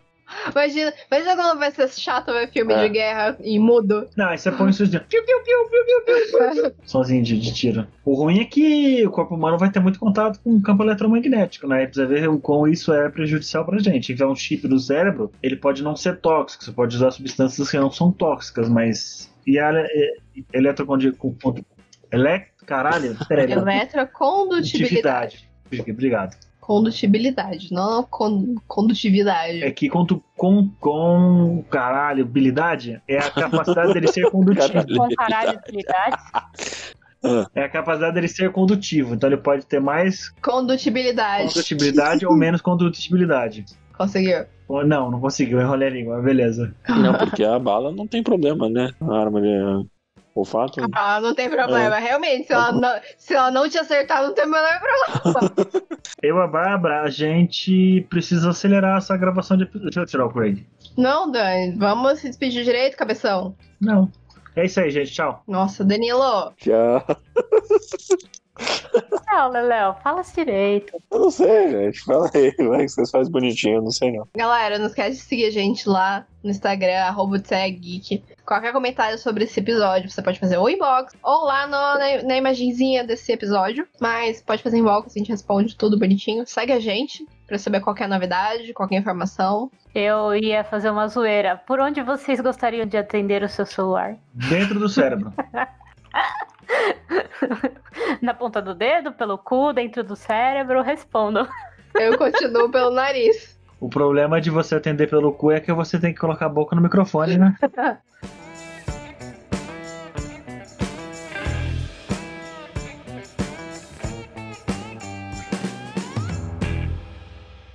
Imagina, imagina quando vai ser chato ver filme É. de guerra e mudo. Não, aí você põe isso de piu, piu, piu, piu, piu, piu, sozinho de, de tiro. O ruim é que o corpo humano vai ter muito contato com o campo eletromagnético, né? E precisa ver o quão isso é prejudicial pra gente. Então, um chip do cérebro, ele pode não ser tóxico, você pode usar substâncias que não são tóxicas, mas. E a ele- eletrocondi- com- com- Ele... Caralho, peraí. Eletrocondutibilidade. Obrigado. Condutibilidade, não con condutividade. É que com, com, com caralho, habilidade é a capacidade dele ser condutivo. Caralho. Com caralho de utilidades. É a capacidade dele ser condutivo. Então ele pode ter mais Condutibilidade. condutibilidade ou menos condutibilidade. Conseguiu. Ou não, não conseguiu, eu enrolei a língua, beleza. Não, porque a bala não tem problema, né? A arma de olfato. Ah, não tem problema. Realmente, se ela, não, se ela não te acertar, não tem o menor problema. Eu e a Bárbara, a gente precisa acelerar essa gravação de episódio. Deixa eu tirar o Craig. Não, Dani, vamos se despedir direito, cabeção. Não. É isso aí, gente. Tchau. Nossa, Danilo. Já. Não, Leléo, fala direito. Eu não sei, gente. Fala aí, vai que vocês fazem bonitinho, eu não sei não. Galera, não esquece de seguir a gente lá no Instagram, arroba Geek. Qualquer comentário sobre esse episódio, você pode fazer ou inbox, ou lá no- na, na imagenzinha desse episódio. Mas pode fazer inbox, a gente responde tudo bonitinho. Segue a gente pra saber qualquer novidade, qualquer informação. Eu ia fazer uma zoeira. Por onde vocês gostariam de atender o seu celular? Dentro do cérebro. Na ponta do dedo, pelo cu, dentro do cérebro? Respondam. Eu continuo pelo nariz. O problema de você atender pelo cu é que você tem que colocar a boca no microfone, né?